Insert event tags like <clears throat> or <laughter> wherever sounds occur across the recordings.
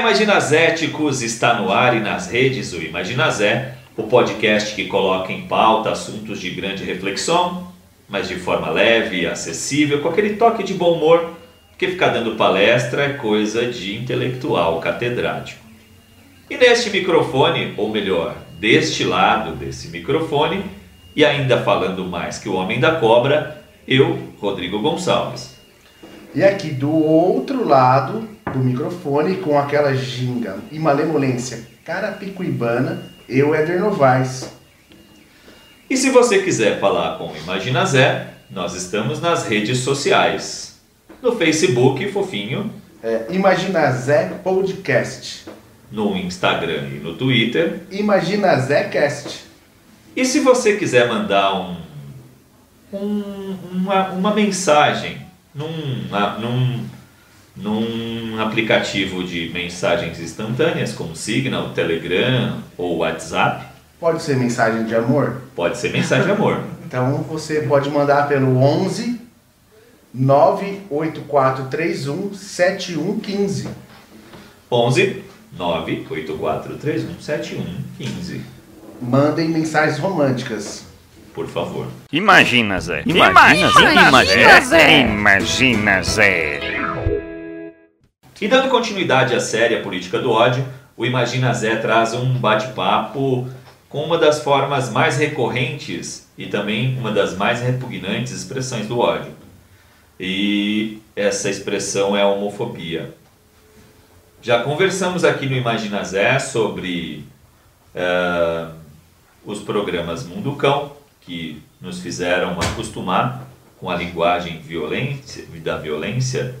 Imaginazéticos está no ar e nas redes o Imaginazé, o podcast que coloca em pauta assuntos de grande reflexão, mas de forma leve e acessível, com aquele toque de bom humor, que ficar dando palestra é coisa de intelectual catedrático. E neste microfone, ou melhor, deste lado desse microfone, e ainda falando mais que o Homem da Cobra, eu, Rodrigo Gonçalves. E aqui do outro lado do microfone, com aquela ginga e malemolência carapicuibana, eu, Éder Novaes. E se você quiser falar com o Imagina Zé, nós estamos nas redes sociais. No Facebook, fofinho. É, Imagina Zé Podcast. No Instagram e no Twitter. Imagina Zé Cast. E se você quiser mandar um, um uma, uma mensagem num, num, num aplicativo de mensagens instantâneas, como Signal, Telegram ou WhatsApp. Pode ser mensagem de amor? Pode ser mensagem de amor. Então você pode mandar pelo 11 98431 7115. 11 98431 7115. Mandem mensagens românticas. Por favor. Imagina, Zé. Imagina, Zé. Imagina, Zé. Imagina, Zé. E dando continuidade à série A Política do Ódio, o Imagina Zé traz um bate-papo com uma das formas mais recorrentes e também uma das mais repugnantes expressões do ódio. E essa expressão é a homofobia. Já conversamos aqui no Imagina Zé sobre uh, os programas Mundo Cão, que nos fizeram acostumar com a linguagem violência, da violência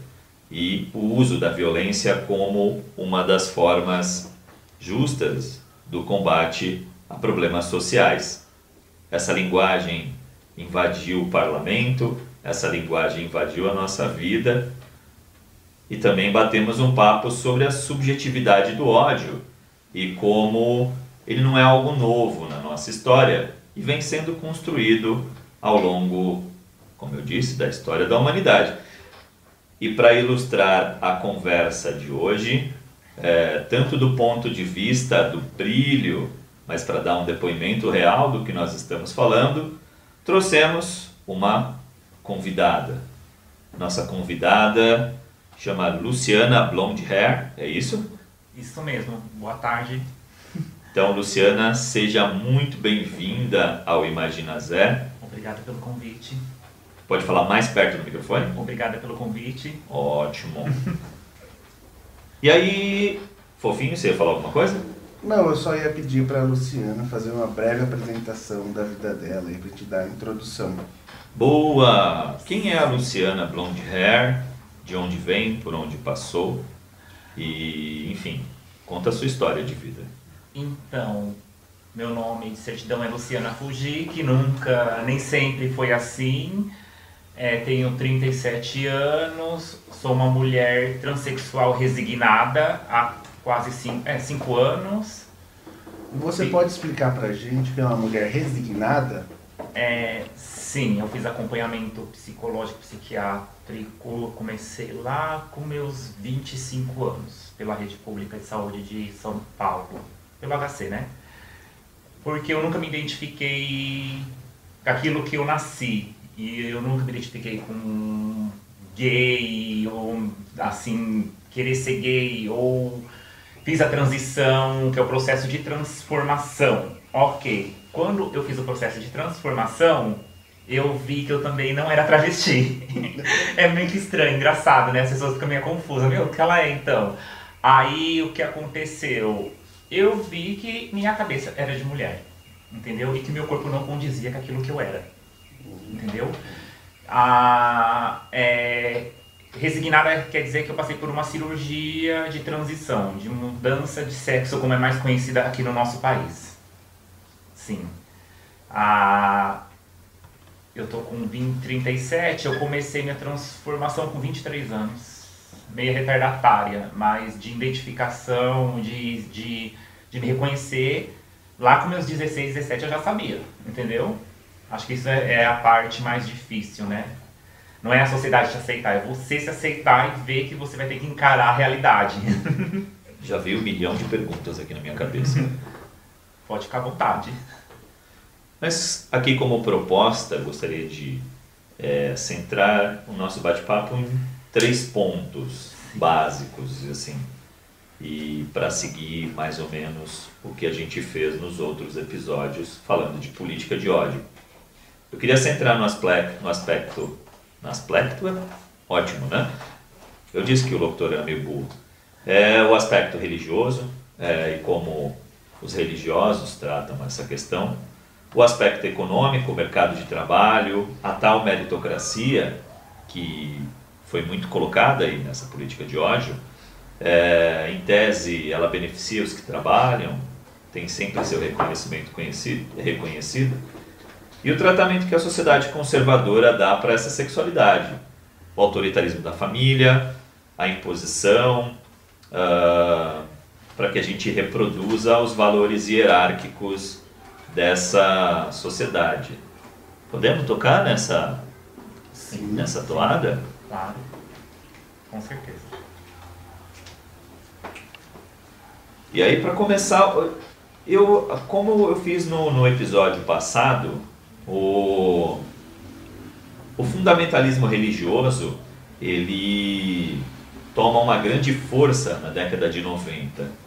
e o uso da violência como uma das formas justas do combate a problemas sociais. Essa linguagem invadiu o parlamento, essa linguagem invadiu a nossa vida e também batemos um papo sobre a subjetividade do ódio e como ele não é algo novo na nossa história e vem sendo construído ao longo, como eu disse, da história da humanidade. E para ilustrar a conversa de hoje, é, tanto do ponto de vista do brilho, mas para dar um depoimento real do que nós estamos falando, trouxemos uma convidada. Nossa convidada chama Luciana Blonde Hair, é isso? Isso mesmo, boa tarde. Então, Luciana, seja muito bem-vinda ao Imagina Zé. Obrigada pelo convite. Pode falar mais perto do microfone? Obrigada pelo convite. Ótimo. e aí, fofinho, você ia falar alguma coisa? Não, eu só ia pedir para a Luciana fazer uma breve apresentação da vida dela e para te dar a introdução. Boa! Quem é a Luciana Blonde Hair? de onde vem, por onde passou e, enfim, conta a sua história de vida. Então, meu nome de certidão é Luciana Fuji, que nunca, nem sempre foi assim. É, tenho 37 anos, sou uma mulher transexual resignada há quase 5 é, cinco anos. Você pode explicar pra gente que é uma mulher resignada? É, sim, eu fiz acompanhamento psicológico, psiquiátrico comecei lá com meus 25 anos, pela Rede Pública de Saúde de São Paulo, pelo HC, né? Porque eu nunca me identifiquei com aquilo que eu nasci. E eu nunca me identifiquei com gay, ou assim, querer ser gay, ou fiz a transição, que é o processo de transformação. Ok, quando eu fiz o processo de transformação, eu vi que eu também não era travesti. <laughs> é muito estranho, engraçado, né? As pessoas ficam meio confusas. Meu, o que ela é então? Aí o que aconteceu? Eu vi que minha cabeça era de mulher, entendeu? E que meu corpo não condizia com aquilo que eu era, entendeu? A, é, resignada quer dizer que eu passei por uma cirurgia de transição, de mudança de sexo, como é mais conhecida aqui no nosso país. Sim. A, eu tô com 20, 37, eu comecei minha transformação com 23 anos. Meio retardatária, mas de identificação, de, de, de me reconhecer. Lá com meus 16, 17 eu já sabia, entendeu? Acho que isso é, é a parte mais difícil, né? Não é a sociedade te aceitar, é você se aceitar e ver que você vai ter que encarar a realidade. <laughs> Já veio um milhão de perguntas aqui na minha cabeça. <laughs> Pode ficar à vontade. Mas aqui como proposta, gostaria de é, centrar o nosso bate-papo em três pontos básicos, assim, e para seguir mais ou menos o que a gente fez nos outros episódios falando de política de ódio. Eu queria centrar no aspecto, no aspecto, no aspecto é ótimo, né? Eu disse que o locutor é meio burro. É o aspecto religioso é, e como os religiosos tratam essa questão o aspecto econômico, o mercado de trabalho, a tal meritocracia que foi muito colocada aí nessa política de ódio. É, em tese, ela beneficia os que trabalham, tem sempre seu reconhecimento conhecido, reconhecido. E o tratamento que a sociedade conservadora dá para essa sexualidade. O autoritarismo da família, a imposição, uh, para que a gente reproduza os valores hierárquicos dessa sociedade. Podemos tocar nessa, Sim. nessa toada? Claro. Com certeza. E aí, para começar, eu, como eu fiz no, no episódio passado, o, o fundamentalismo religioso ele toma uma grande força na década de 90.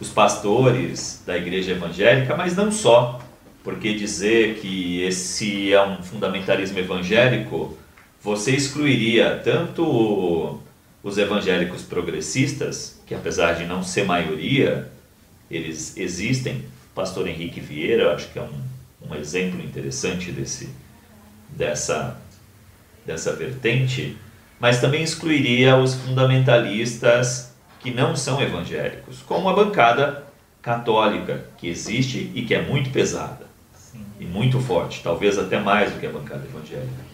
Os pastores da igreja evangélica, mas não só, porque dizer que esse é um fundamentalismo evangélico, você excluiria tanto os evangélicos progressistas, que apesar de não ser maioria, eles existem. O pastor Henrique Vieira, acho que é um, um exemplo interessante desse, dessa, dessa vertente, mas também excluiria os fundamentalistas que não são evangélicos, como a bancada católica, que existe e que é muito pesada e muito forte, talvez até mais do que a bancada evangélica.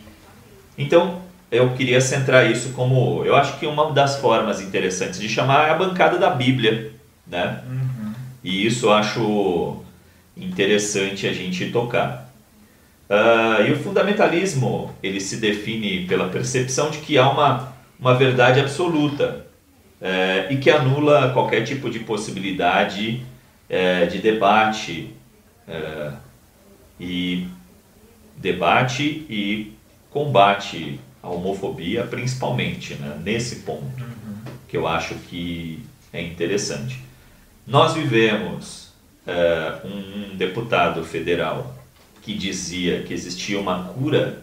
Então, eu queria centrar isso como, eu acho que uma das formas interessantes de chamar é a bancada da Bíblia, né? Uhum. E isso eu acho interessante a gente tocar. Uh, e o fundamentalismo, ele se define pela percepção de que há uma, uma verdade absoluta é, e que anula qualquer tipo de possibilidade é, de debate é, e debate e combate à homofobia, principalmente, né? nesse ponto, Uhum. que eu acho que é interessante. Nós vivemos é, um deputado federal que dizia que existia uma cura,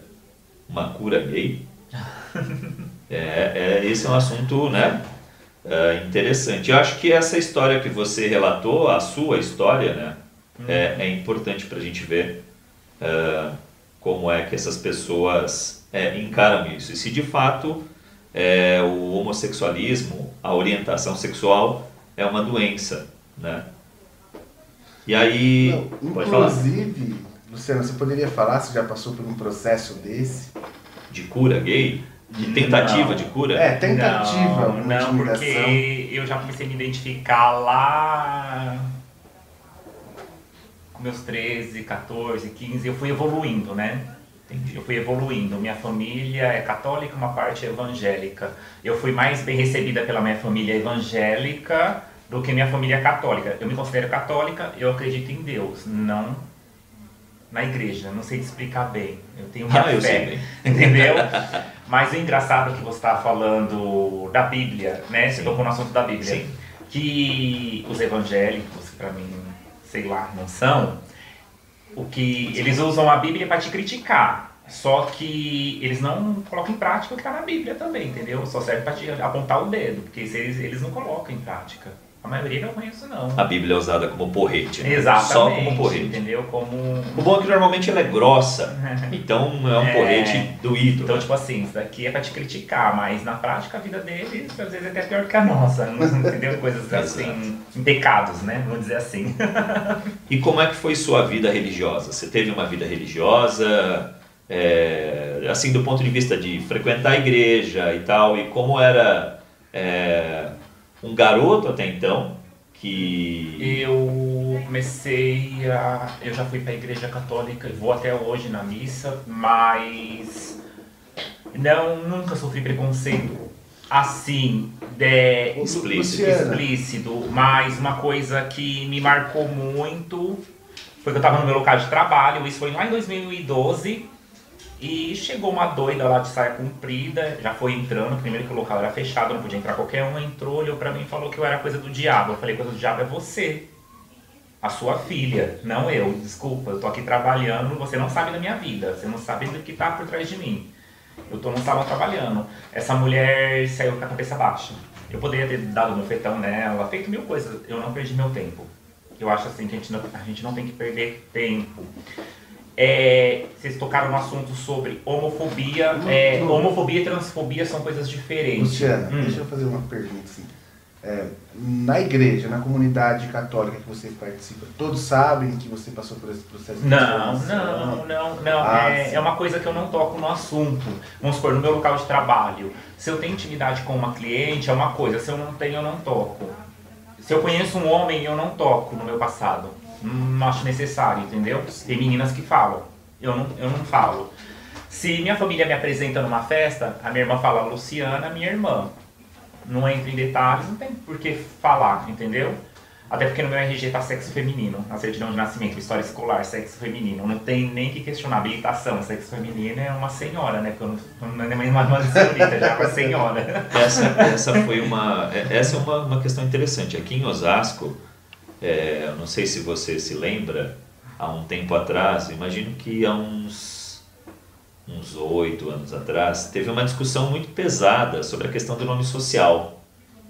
uma cura gay. <laughs> É, é, esse é um assunto né, é, interessante. Eu acho que essa história que você relatou, a sua história, né, é, é importante para a gente ver é, como é que essas pessoas é, encaram isso. E se de fato é, o homossexualismo, a orientação sexual é uma doença, né? E aí, Não, pode falar, inclusive, Luciano, você poderia falar se já passou por um processo desse? de cura gay? De tentativa Não. de cura? É, tentativa, Não, não, porque eu já comecei a me identificar lá com meus 13, 14, 15, eu fui evoluindo, né? Entendi. Eu fui evoluindo. Minha família é católica, uma parte é evangélica. Eu fui mais bem recebida pela minha família evangélica do que minha família católica. Eu me considero católica, eu acredito em Deus, não na igreja. Não sei te explicar bem. Eu tenho minha Ah, fé, entendeu? <laughs> Mas o engraçado é que você estava falando da Bíblia, né? Você tocou no assunto da Bíblia. Sim. Que os evangélicos, para mim, sei lá, não são, o que eles usam a Bíblia para te criticar. Só que eles não colocam em prática o que está na Bíblia também, entendeu? Só serve para te apontar o dedo, porque eles, eles não colocam em prática. A maioria não conheço, não. A Bíblia é usada como porrete, né? Exatamente. Só como porrete. Entendeu? Como. O bom é que normalmente ela é grossa, <laughs> então é um É. porrete doído. Então, tipo assim, isso daqui é pra te criticar, mas na prática a vida deles às vezes é até pior que a nossa, <laughs> entendeu? Coisas assim, pecados, né? Vamos dizer assim. <laughs> E como é que foi sua vida religiosa? Você teve uma vida religiosa, é, assim, do ponto de vista de frequentar a igreja e tal, e como era é, um garoto até então, que... Eu comecei a. Eu já fui pra igreja católica e vou até hoje na missa, mas. Não, nunca sofri preconceito assim, de, Explícito. Explícito, mas uma coisa que me marcou muito foi que eu tava no meu local de trabalho, isso foi lá em 2012, e chegou uma doida lá de saia comprida, já foi entrando, primeiro que o local era fechado, não podia entrar qualquer um, entrou, olhou pra mim e falou que eu era coisa do diabo. Eu falei, coisa do diabo é você, a sua filha, não eu, desculpa, eu tô aqui trabalhando, você não sabe da minha vida, você não sabe do que tá por trás de mim. Eu tô no salão trabalhando. Essa mulher saiu com a cabeça baixa. Eu poderia ter dado meu fetão nela, feito mil coisas. Eu não perdi meu tempo. Eu acho assim que a gente não, a gente não tem que perder tempo. É, vocês tocaram no assunto sobre homofobia. Lu- É, Lu- homofobia e transfobia são coisas diferentes. Luciana, Hum. deixa eu fazer uma pergunta assim. É, na igreja, na comunidade católica que você participa, todos sabem que você passou por esse processo de Não, não, não, não. Ah, é, é uma coisa que eu não toco no assunto. Vamos supor, no meu local de trabalho. Se eu tenho intimidade com uma cliente, é uma coisa. Se eu não tenho, eu não toco. Se eu conheço um homem, eu não toco no meu passado. Não acho necessário, entendeu? Tem meninas que falam. Eu não, eu não falo. Se minha família me apresenta numa festa, a minha irmã fala Luciana, minha irmã. Não entra em detalhes, não tem por que falar, entendeu? Até porque no meu RG tá sexo feminino, na certidão de nascimento, história escolar, sexo feminino. Não tem nem que questionar. Habilitação, sexo feminino é uma senhora, né? Porque eu não, não é uma, uma <laughs> senhorita, já é uma senhora. Essa, essa foi uma, é- essa é uma, uma questão interessante. Aqui em Osasco, é, eu não sei se você se lembra, há um tempo atrás, imagino que há uns uns oito anos atrás, teve uma discussão muito pesada sobre a questão do nome social.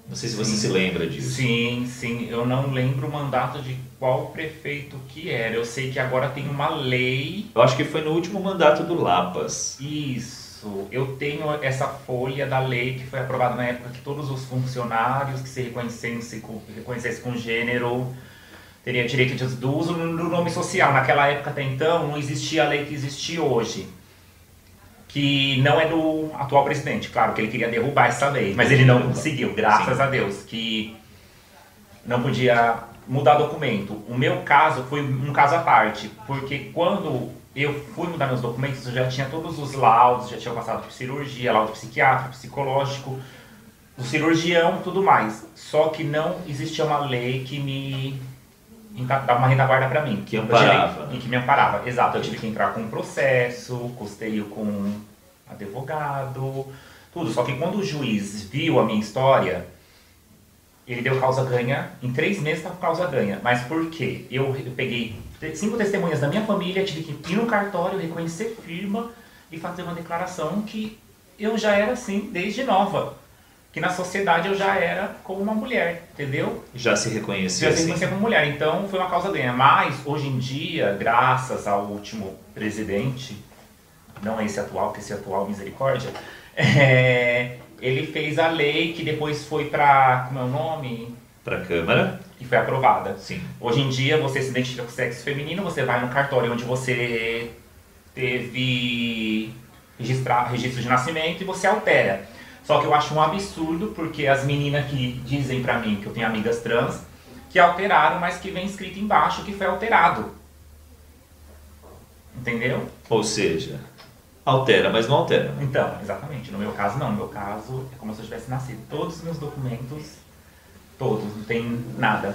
Não sei se você Sim. se lembra disso. Sim, sim. Eu não lembro o mandato de qual prefeito que era. Eu sei que agora tem uma lei Eu acho que foi no último mandato do Lapas. Isso, eu tenho essa folha da lei que foi aprovada na época que todos os funcionários que se reconhecessem com, reconhecessem com gênero teriam direito de- do uso do nome social. Naquela época até então não existia a lei que existe hoje. Que não é do atual presidente, claro que ele queria derrubar essa lei, mas ele não conseguiu, graças Sim. a Deus, que não podia mudar documento. O meu caso foi um caso à parte, porque quando eu fui mudar meus documentos, eu já tinha todos os laudos, já tinha passado por cirurgia, laudo psiquiátrico, psicológico, o cirurgião, tudo mais. Só que não existia uma lei que me dava uma retaguarda para mim. Que amparava, tive- né? E que me amparava, exato. Eu tive que entrar com um processo, custeio com advogado, tudo. Só que quando o juiz viu a minha história, ele deu causa ganha, em três meses tá com causa ganha. Mas por quê? Eu, eu peguei cinco testemunhas da minha família, tive que ir no cartório, reconhecer firma e fazer uma declaração que eu já era assim desde nova. Que na sociedade eu já era como uma mulher, entendeu? Já se reconhecia Já se assim. reconhecia como mulher, então foi uma causa ganha. Mas hoje em dia, graças ao último presidente, não esse atual, que esse atual misericórdia, <laughs> é, ele fez a lei que depois foi para como é o nome Para a Câmara, e foi aprovada. sim. Hoje em dia você se identifica com sexo feminino, você vai no cartório onde você teve registrar, registro de nascimento e você altera. Só que eu acho um absurdo porque as meninas que dizem pra mim que eu tenho amigas trans que alteraram, mas que vem escrito embaixo que foi alterado. Entendeu? Ou seja, altera, mas não altera. Então, exatamente. No meu caso, não. No meu caso, é como se eu tivesse nascido. Todos os meus documentos, todos, não tem nada.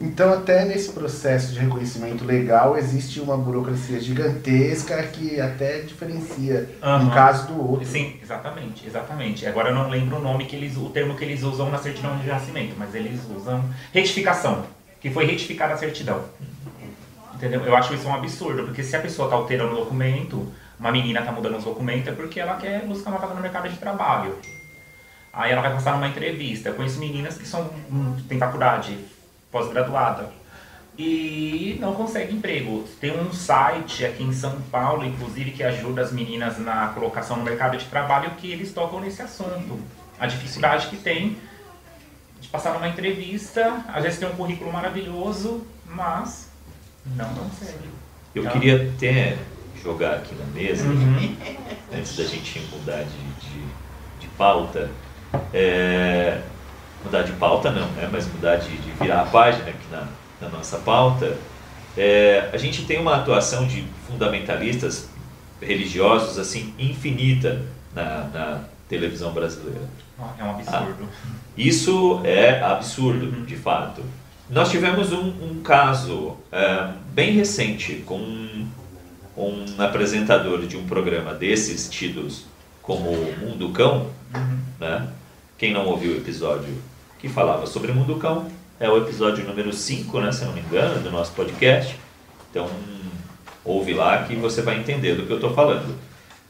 Então, até nesse processo de reconhecimento legal, existe uma burocracia gigantesca que até diferencia um Aham. caso do outro. Sim, exatamente, exatamente. Agora eu não lembro o nome que eles, o termo que eles usam na certidão de nascimento, mas eles usam retificação, que foi retificada a certidão. Entendeu? Eu acho isso um absurdo, porque se a pessoa está alterando o documento, uma menina está mudando os documentos, é porque ela quer buscar uma vaga no mercado de trabalho. Aí ela vai passar numa entrevista. Eu conheço meninas que são hum, têm faculdade, pós-graduada, e não conseguem emprego. Tem um site aqui em São Paulo, inclusive, que ajuda as meninas na colocação no mercado de trabalho, que eles tocam nesse assunto. A dificuldade que tem de passar numa entrevista, às vezes tem um currículo maravilhoso, mas não consegue. Eu Tá. queria até jogar aqui na mesa, Uhum. antes da gente mudar de, de, de pauta, é, mudar de pauta não, né? mas mudar de, de virar a página aqui na, na nossa pauta, é, a gente tem uma atuação de fundamentalistas religiosos assim infinita na, na televisão brasileira. É um absurdo. Isso é absurdo, de fato. Nós tivemos um, um caso é, bem recente com um, um apresentador de um programa desses tidos como Mundo Cão, né? Quem não ouviu o episódio que falava sobre Mundo Cão, é o episódio número 5, né, se não me engano, do nosso podcast. Então, ouve lá que você vai entender do que eu estou falando.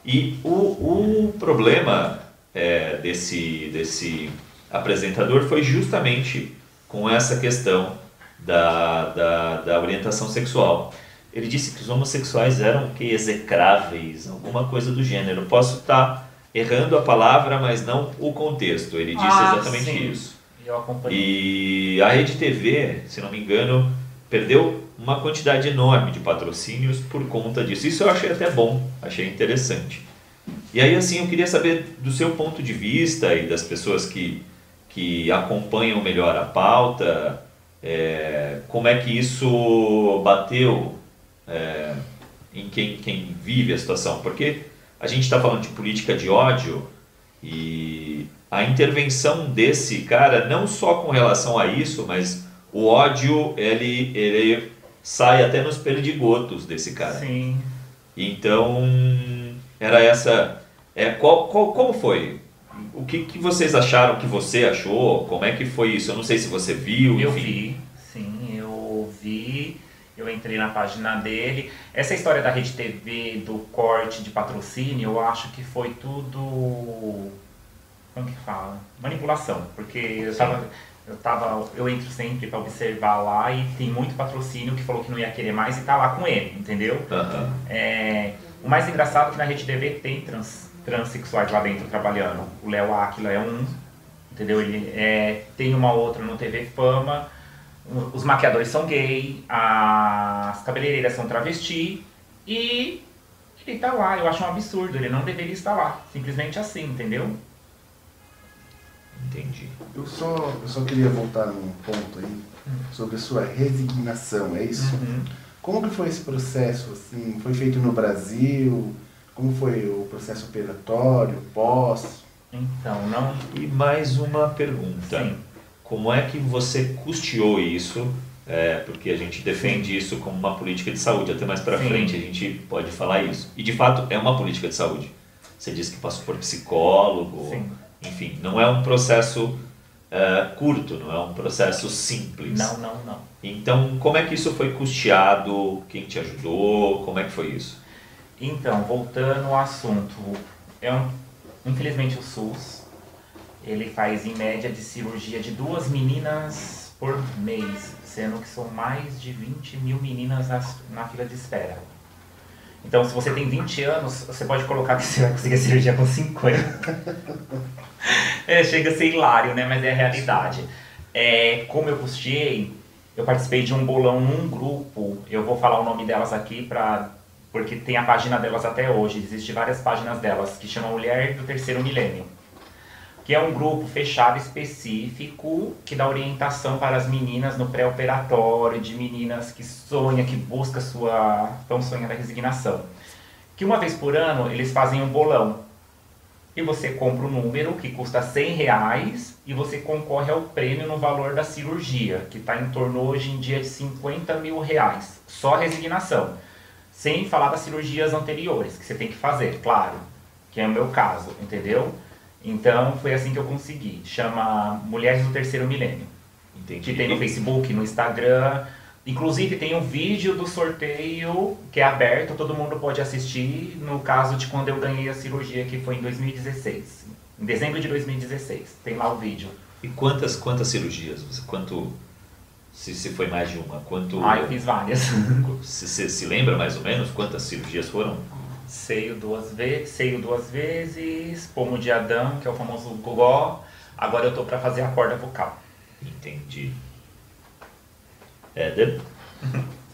E o, o problema é, desse, desse apresentador foi justamente com essa questão da, da, da orientação sexual. Ele disse que os homossexuais eram que execráveis, alguma coisa do gênero. Posso estar errando a palavra, mas não o contexto. Ele disse Ah, exatamente sim. isso. E a Rede TV, se não me engano, perdeu uma quantidade enorme de patrocínios por conta disso. Isso eu achei até bom, achei interessante. E aí, assim, eu queria saber do seu ponto de vista e das pessoas que, que acompanham melhor a pauta, é, como é que isso bateu é, em quem, quem vive a situação. Porque a gente está falando de política de ódio e a intervenção desse cara, não só com relação a isso, mas o ódio, ele, ele sai até nos perdigotos desse cara. Sim. Então, era essa. É, qual, qual, como foi? O que, que vocês acharam que você achou? Como é que foi isso? Eu não sei se você viu, Eu enfim. vi. Eu entrei na página dele. Essa história da Rede TV, do corte de patrocínio, eu acho que foi tudo. Como que fala? Manipulação. Porque eu tava. Eu, tava, eu entro sempre para observar lá e tem muito patrocínio que falou que não ia querer mais e tá lá com ele, entendeu? Aham. É, o mais engraçado é que na Rede TV tem trans, transexuais lá dentro trabalhando. O Léo Aquila é um, entendeu? Ele é, tem uma outra no TV Fama. Os maquiadores são gay, as cabeleireiras são travesti e ele tá lá. Eu acho um absurdo, ele não deveria estar lá. Simplesmente assim, entendeu? Entendi. Eu só, eu só queria voltar num ponto aí sobre a sua resignação, é isso? Como que foi esse processo? Assim, foi feito no Brasil? Como foi o processo operatório, pós? Então, não. E mais uma pergunta. Sim. Como é que você custeou isso? É, porque a gente defende isso como uma política de saúde. Até mais para frente a gente pode falar isso. E de fato é uma política de saúde. Você disse que passou por psicólogo. Sim. Enfim, não é um processo é, curto, não é um processo simples. Não, não, não. Então, como é que isso foi custeado? Quem te ajudou? Como é que foi isso? Então, voltando ao assunto, é um, infelizmente o SUS, ele faz em média de cirurgia de duas meninas por mês, sendo que são mais de 20 mil meninas na, na fila de espera. Então, se você tem 20 anos, você pode colocar que você vai conseguir a cirurgia com 50. <laughs> é, chega a ser hilário, né? Mas é a realidade. É, como eu custeei, eu participei de um bolão num grupo. Eu vou falar o nome delas aqui pra, porque tem a página delas até hoje. Existem várias páginas delas que chamam Mulher do Terceiro Milênio. Que é um grupo fechado específico que dá orientação para as meninas no pré-operatório, de meninas que sonham, que buscam sua. estão sonhando a resignação. Que uma vez por ano eles fazem um bolão. E você compra um número que custa 100 reais e você concorre ao prêmio no valor da cirurgia, que está em torno hoje em dia de 50 mil reais. Só resignação. Sem falar das cirurgias anteriores, que você tem que fazer, claro. Que é o meu caso, entendeu? Então foi assim que eu consegui. Chama Mulheres do Terceiro Milênio. Entendi. Que tem no Facebook, no Instagram. Inclusive tem um vídeo do sorteio que é aberto, todo mundo pode assistir. No caso de quando eu ganhei a cirurgia, que foi em 2016. Em dezembro de 2016. Tem lá o vídeo. E quantas, quantas cirurgias? Quanto. Se, se foi mais de uma? Quanto. Ah, eu fiz várias. <laughs> Você se, se lembra mais ou menos quantas cirurgias foram? Seio duas vezes, seio duas vezes, pomo de Adão, que é o famoso gogó. Agora eu tô pra fazer a corda vocal. Entendi. Éder? <laughs>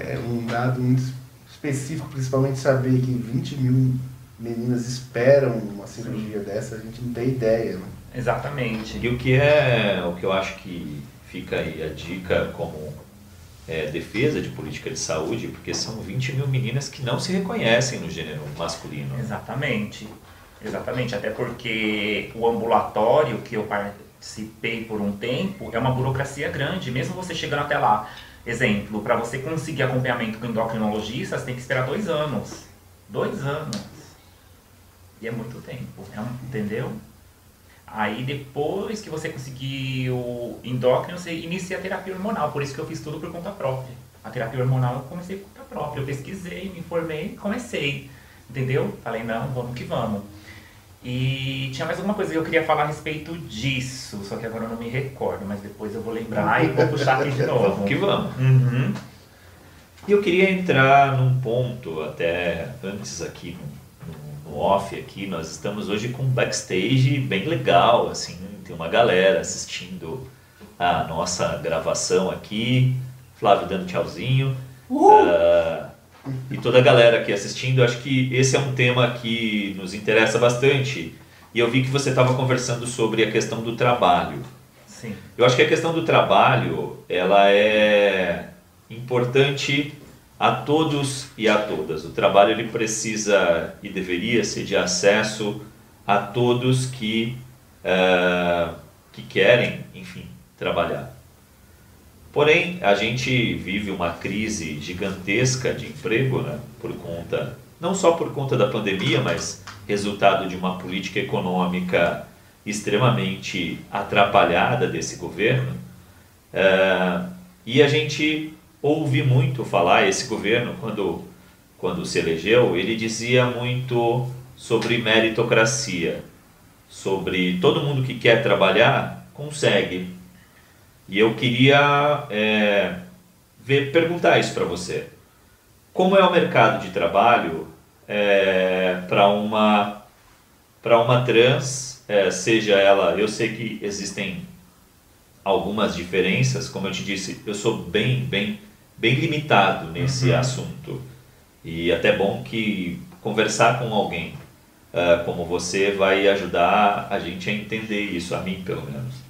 É um dado muito específico, principalmente saber que 20 mil meninas esperam uma cirurgia dessa, a gente não tem ideia. Né? Exatamente. E o que é o que eu acho que fica aí a dica como é, defesa de política de saúde, porque são 20 mil meninas que não se reconhecem no gênero masculino. Exatamente. Exatamente, até porque o ambulatório que eu participei por um tempo é uma burocracia grande, mesmo você chegando até lá. Exemplo, para você conseguir acompanhamento com endocrinologista, você tem que esperar dois anos. Dois anos. E é muito tempo, é entendeu? Aí depois que você conseguir o endócrino, você inicia a terapia hormonal. Por isso que eu fiz tudo por conta própria. A terapia hormonal eu comecei por conta própria. Eu pesquisei, me informei, comecei. Entendeu? Falei, não, vamos que vamos. E tinha mais alguma coisa que eu queria falar a respeito disso, só que agora eu não me recordo, mas depois eu vou lembrar e vou puxar aqui de novo. Vamos que vamos. Uhum. E eu queria entrar num ponto, até antes aqui no, no off aqui, nós estamos hoje com um backstage bem legal, assim, tem uma galera assistindo a nossa gravação aqui, Flávio dando tchauzinho. Uh, e toda a galera aqui assistindo, acho que esse é um tema que nos interessa bastante. E eu vi que você estava conversando sobre a questão do trabalho. Sim. Eu acho que a questão do trabalho, ela é importante a todos e a todas. O trabalho ele precisa e deveria ser de acesso a todos que, uh, que querem, enfim, trabalhar. Porém, a gente vive uma crise gigantesca de emprego, né, por conta, não só por conta da pandemia, mas resultado de uma política econômica extremamente atrapalhada desse governo. É, e a gente ouve muito falar, esse governo, quando, quando se elegeu, ele dizia muito sobre meritocracia, sobre todo mundo que quer trabalhar consegue. E eu queria é, ver, perguntar isso para você. Como é o mercado de trabalho é, para uma, para uma trans, é, seja ela, eu sei que existem algumas diferenças, como eu te disse, eu sou bem, bem, bem limitado nesse uhum. assunto. E até bom que conversar com alguém uh, como você vai ajudar a gente a entender isso, a mim pelo menos.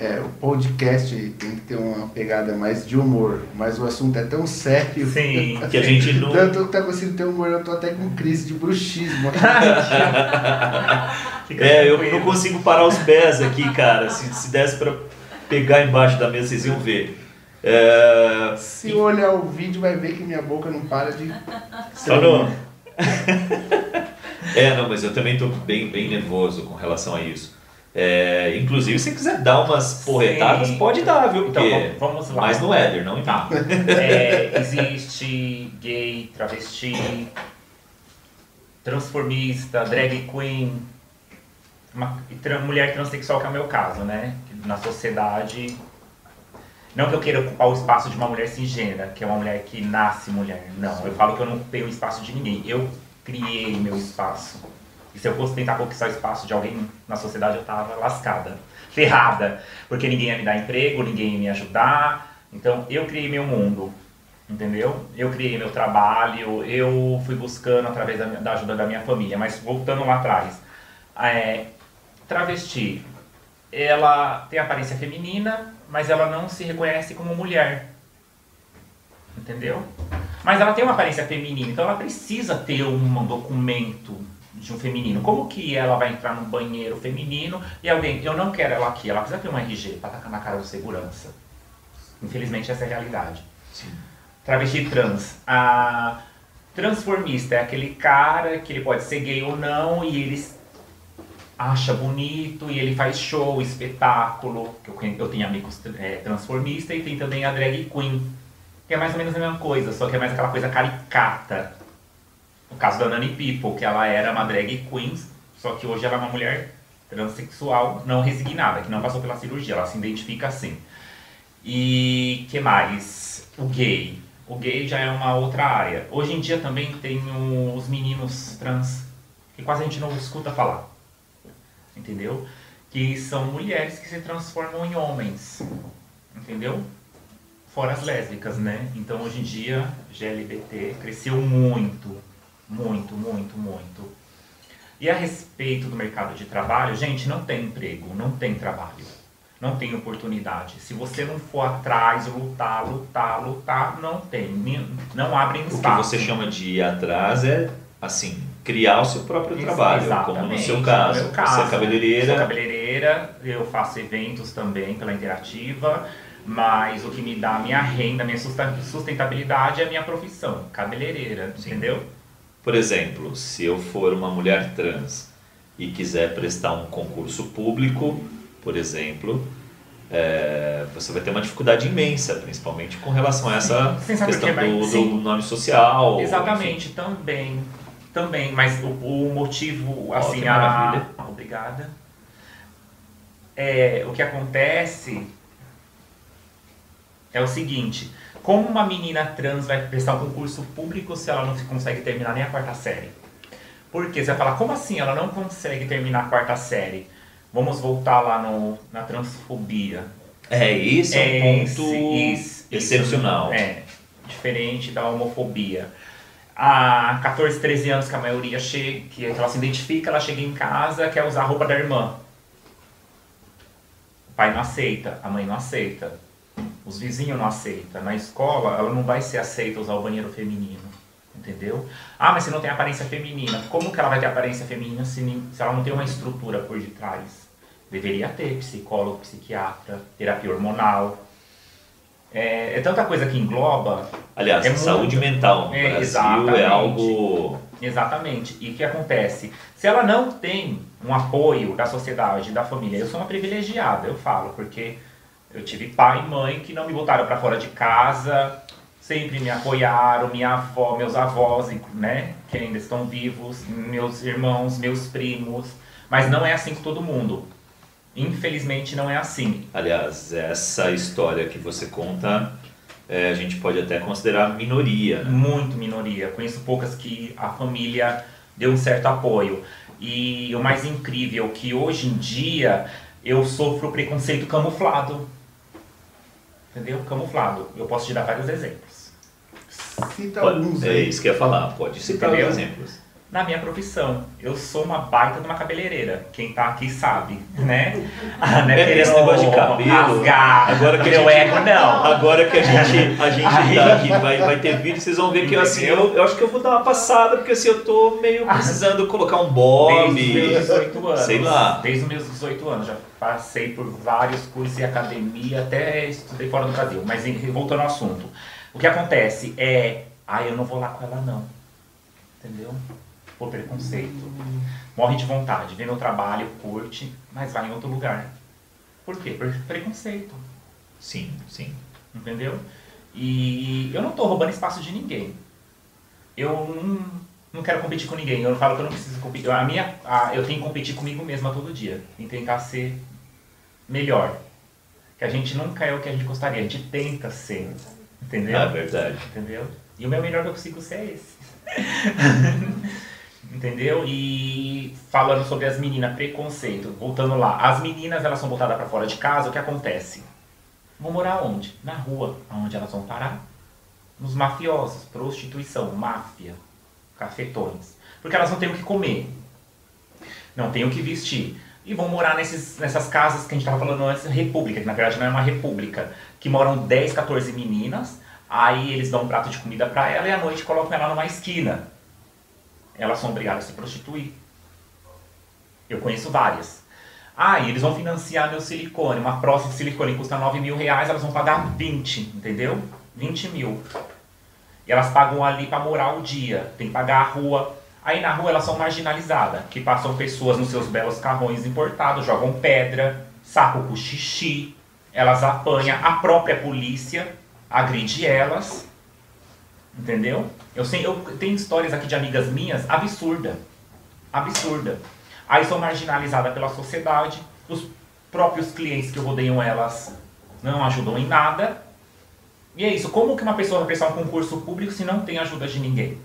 É, o podcast tem que ter uma pegada mais de humor, mas o assunto é tão sério. Sim, <laughs> que a gente não. Tanto que tá conseguindo ter humor, eu tô até com crise de bruxismo. <laughs> é, eu não consigo parar os pés aqui, cara. Se, se desse pra pegar embaixo da mesa, vocês iam ver. É... Se olhar o vídeo, vai ver que minha boca não para de. <laughs> Só não. <laughs> é, não, mas eu também tô bem, bem nervoso com relação a isso. É, inclusive, se quiser dar umas porretadas, Sim. pode dar, viu? Então, vamos lá. Mas no Éder, não tá. <laughs> É, existe gay, travesti, transformista, drag queen, uma, mulher transexual, que é o meu caso, né? Na sociedade. Não que eu queira ocupar o espaço de uma mulher cisgênera, que é uma mulher que nasce mulher. Não, eu falo que eu não ocupei o espaço de ninguém. Eu criei meu espaço. E se eu fosse tentar conquistar o espaço de alguém na sociedade, eu tava lascada, <laughs> ferrada, porque ninguém ia me dar emprego, ninguém ia me ajudar. Então eu criei meu mundo, entendeu? Eu criei meu trabalho, eu fui buscando através da, da ajuda da minha família. Mas voltando lá atrás, é, travesti, ela tem aparência feminina, mas ela não se reconhece como mulher. Entendeu? Mas ela tem uma aparência feminina, então ela precisa ter um documento de um feminino. Como que ela vai entrar num banheiro feminino e alguém, eu não quero ela aqui, ela precisa ter um RG para tacar na cara do segurança. Infelizmente essa é a realidade. Sim. Travesti trans. A transformista é aquele cara que ele pode ser gay ou não e ele acha bonito e ele faz show, espetáculo. Eu, eu tenho amigos é, transformistas e tem também a drag queen. Que é mais ou menos a mesma coisa, só que é mais aquela coisa caricata o caso da Nani People, que ela era uma drag queen, só que hoje ela é uma mulher transexual não resignada, que não passou pela cirurgia, ela se identifica assim. E que mais? O gay. O gay já é uma outra área. Hoje em dia também tem os meninos trans, que quase a gente não escuta falar. Entendeu? Que são mulheres que se transformam em homens. Entendeu? Fora as lésbicas, né? Então hoje em dia, GLBT cresceu muito muito, muito, muito. E a respeito do mercado de trabalho, gente, não tem emprego, não tem trabalho, não tem oportunidade. Se você não for atrás, lutar, lutar, lutar, não tem, não abrem espaço. O que você chama de ir atrás é, assim, criar o seu próprio Ex- trabalho, exatamente, como no seu no caso. meu caso, Você é cabeleireira. Sou cabeleireira, eu faço eventos também pela Interativa, mas o que me dá a minha renda, minha sustentabilidade é a minha profissão, cabeleireira, Sim. entendeu? Por exemplo, se eu for uma mulher trans e quiser prestar um concurso público, por exemplo, é, você vai ter uma dificuldade imensa, principalmente com relação a essa questão do, do nome social. enfim. Exatamente, também. Também, mas o, o motivo, assim, a. maravilha. Obrigada. É, o que acontece é o seguinte: como uma menina trans vai prestar um concurso público se ela não consegue terminar nem a quarta série? Porque você vai falar, como assim ela não consegue terminar a quarta série? Vamos voltar lá no, na transfobia. É, esse é um Esse- ponto isso- excepcional. isso, é, diferente da homofobia. Há 14, 13 anos que a maioria chega, que ela se identifica, ela chega em casa, quer usar a roupa da irmã. O pai não aceita, a mãe não aceita, os vizinhos não aceitam. Na escola, ela não vai ser aceita usar o banheiro feminino. Entendeu? Ah, mas se não tem aparência feminina, como que ela vai ter aparência feminina se, se ela não tem uma estrutura por detrás? Deveria ter psicólogo, psiquiatra, terapia hormonal. É, é tanta coisa que engloba. Aliás, É saúde muito- mental no É, Brasil exatamente. é algo. Exatamente. E o que acontece? Se ela não tem um apoio da sociedade, da família, eu sou uma privilegiada, eu falo, porque eu tive pai e mãe que não me botaram para fora de casa, sempre me apoiaram, minha avó, meus avós, né, que ainda estão vivos, meus irmãos, meus primos, mas não é assim com todo mundo. Infelizmente não é assim. Aliás, essa história que você conta, é, a gente pode até considerar minoria. né? Muito minoria. Conheço poucas que a família deu um certo apoio. E o mais incrível é que hoje em dia eu sofro preconceito camuflado. Entendeu? Camuflado. Eu posso te dar vários exemplos. Cita alguns é isso que eu ia falar, pode citar os Entendeu? exemplos. Na minha profissão, eu sou uma baita de uma cabeleireira. Quem tá aqui sabe, né? <laughs> Ah, né, É, esse negócio de cabelo, rasgar agora que meu ego, não. Agora que a gente, a gente tá aqui, vai, vai ter vídeo, vocês vão ver que eu, assim, eu, eu acho que eu vou dar uma passada, porque assim, eu tô meio precisando colocar um Desde os bob. meus 18 anos. sei lá. Desde os meus 18 anos. Já passei por vários cursos de academia, até estudei fora do Brasil. Mas voltando ao assunto. O que acontece é. Ah, eu não vou lá com ela não. Entendeu? Por preconceito. Morre de vontade, vê meu trabalho, curte, mas vai em outro lugar. Por quê? Por preconceito. Sim, sim. Entendeu? E eu não tô roubando espaço de ninguém. Eu não, não quero competir com ninguém. Eu falo que eu não preciso competir. A minha, a- eu tenho que competir comigo mesma todo dia. E tentar ser melhor. Que a gente nunca é o que a gente gostaria. A gente tenta ser. Entendeu? É verdade. Entendeu? E o meu melhor que eu consigo ser é esse. <laughs> Entendeu? E falando sobre as meninas, preconceito, voltando lá. As meninas, elas são botadas para fora de casa, o que acontece? Vão morar onde? Na rua. Aonde elas vão parar? Nos mafiosos, prostituição, máfia, cafetões. Porque elas não têm o que comer. Não têm o que vestir. E vão morar nesses, nessas casas que a gente estava falando antes, república, que na verdade não é uma república. Que moram 10, 14 meninas, aí eles dão um prato de comida para ela e à noite colocam ela numa esquina. Elas são obrigadas a se prostituir. Eu conheço várias. Ah, eles vão financiar meu silicone. Uma prótese de silicone custa 9 mil reais, elas vão pagar 20, entendeu? 20 mil. E elas pagam ali para morar o dia. Tem que pagar a rua. Aí na rua elas são marginalizadas, que passam pessoas nos seus belos carrões importados, jogam pedra, sacam com xixi, elas apanham, a própria polícia agride elas. Entendeu? Eu, sei, eu tenho histórias aqui de amigas minhas absurda. Absurda. Aí são marginalizadas pela sociedade, os próprios clientes que rodeiam elas não ajudam em nada. E é isso, como que uma pessoa vai prestar um concurso público se não tem ajuda de ninguém?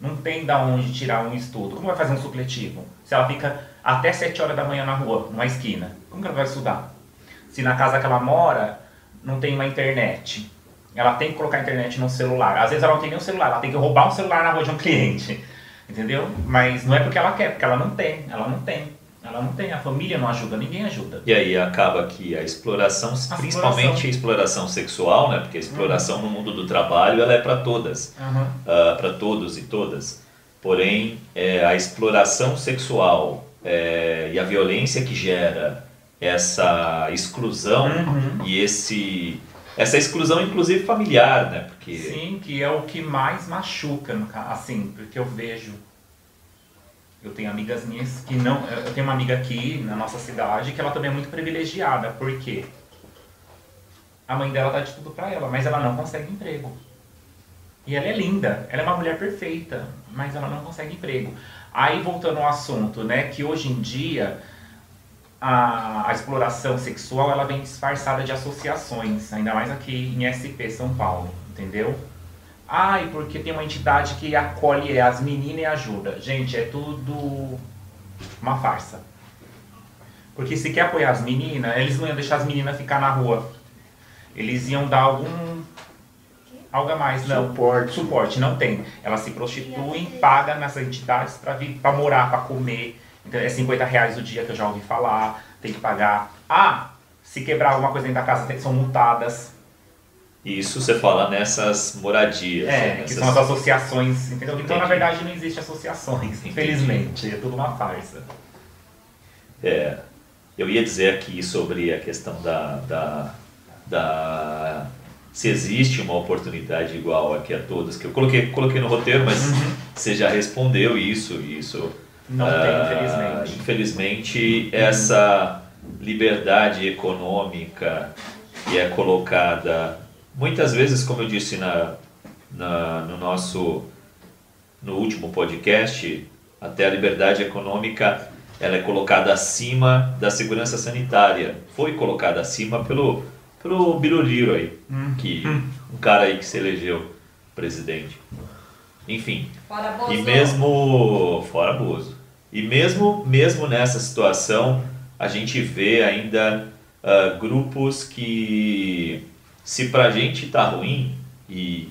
Não tem da onde tirar um estudo. Como vai fazer um supletivo? Se ela fica até 7 horas da manhã na rua, numa esquina, como que ela vai estudar? Se na casa que ela mora não tem uma internet, ela tem que colocar a internet no celular. Às vezes ela não tem nem um celular, ela tem que roubar um celular na rua de um <laughs> cliente. Entendeu? Mas não é porque ela quer, porque ela não tem. Ela não tem. Ela não tem. A família não ajuda, ninguém ajuda. E aí acaba que a exploração, principalmente a exploração sexual, né? Porque a exploração no mundo do trabalho ela é para todas, Uhum. para todos e todas. porém é, a exploração sexual é, e a violência que gera essa exclusão Uhum. e esse essa exclusão inclusive familiar, né? Porque Sim, que é o que mais machuca, assim, porque eu vejo. Eu tenho amigas minhas que não. Eu tenho uma amiga aqui na nossa cidade que ela também é muito privilegiada, porque a mãe dela dá de tudo pra ela, mas ela não consegue emprego. E ela é linda, ela é uma mulher perfeita, mas ela não consegue emprego. Aí voltando ao assunto, né, que hoje em dia a, a exploração sexual ela vem disfarçada de associações, ainda mais aqui em SP São Paulo, entendeu? Ai, porque tem uma entidade que acolhe as meninas e ajuda. Gente, é tudo uma farsa. Porque se quer apoiar as meninas, eles não iam deixar as meninas ficar na rua. Eles iam dar algum. algo a mais, não. Suporte. Suporte, não tem. Elas se prostituem, pagam nessas entidades para morar, para comer. Então é 50 reais o dia que eu já ouvi falar. Tem que pagar. Ah, se quebrar alguma coisa dentro da casa, são multadas. isso você fala nessas moradias. né, É, que nessas- são as associações, entendeu? Então, na verdade, não existe associações, infelizmente. É tudo uma farsa. É, eu ia dizer aqui sobre a questão da, da, da- se existe uma oportunidade igual aqui a todos, que eu coloquei, coloquei no roteiro, mas você já respondeu isso, isso. Não ah, tem, infelizmente. Infelizmente, essa liberdade econômica que é colocada, muitas vezes, como eu disse na, na, no nosso no último podcast, até a liberdade econômica ela é colocada acima da segurança sanitária. Foi colocada acima pelo, pelo Biruliro aí, que, um cara aí que se elegeu presidente. Enfim, Fora Bozo. e mesmo fora Bozo. E mesmo mesmo nessa situação, a gente vê ainda ah, grupos que se pra gente tá ruim e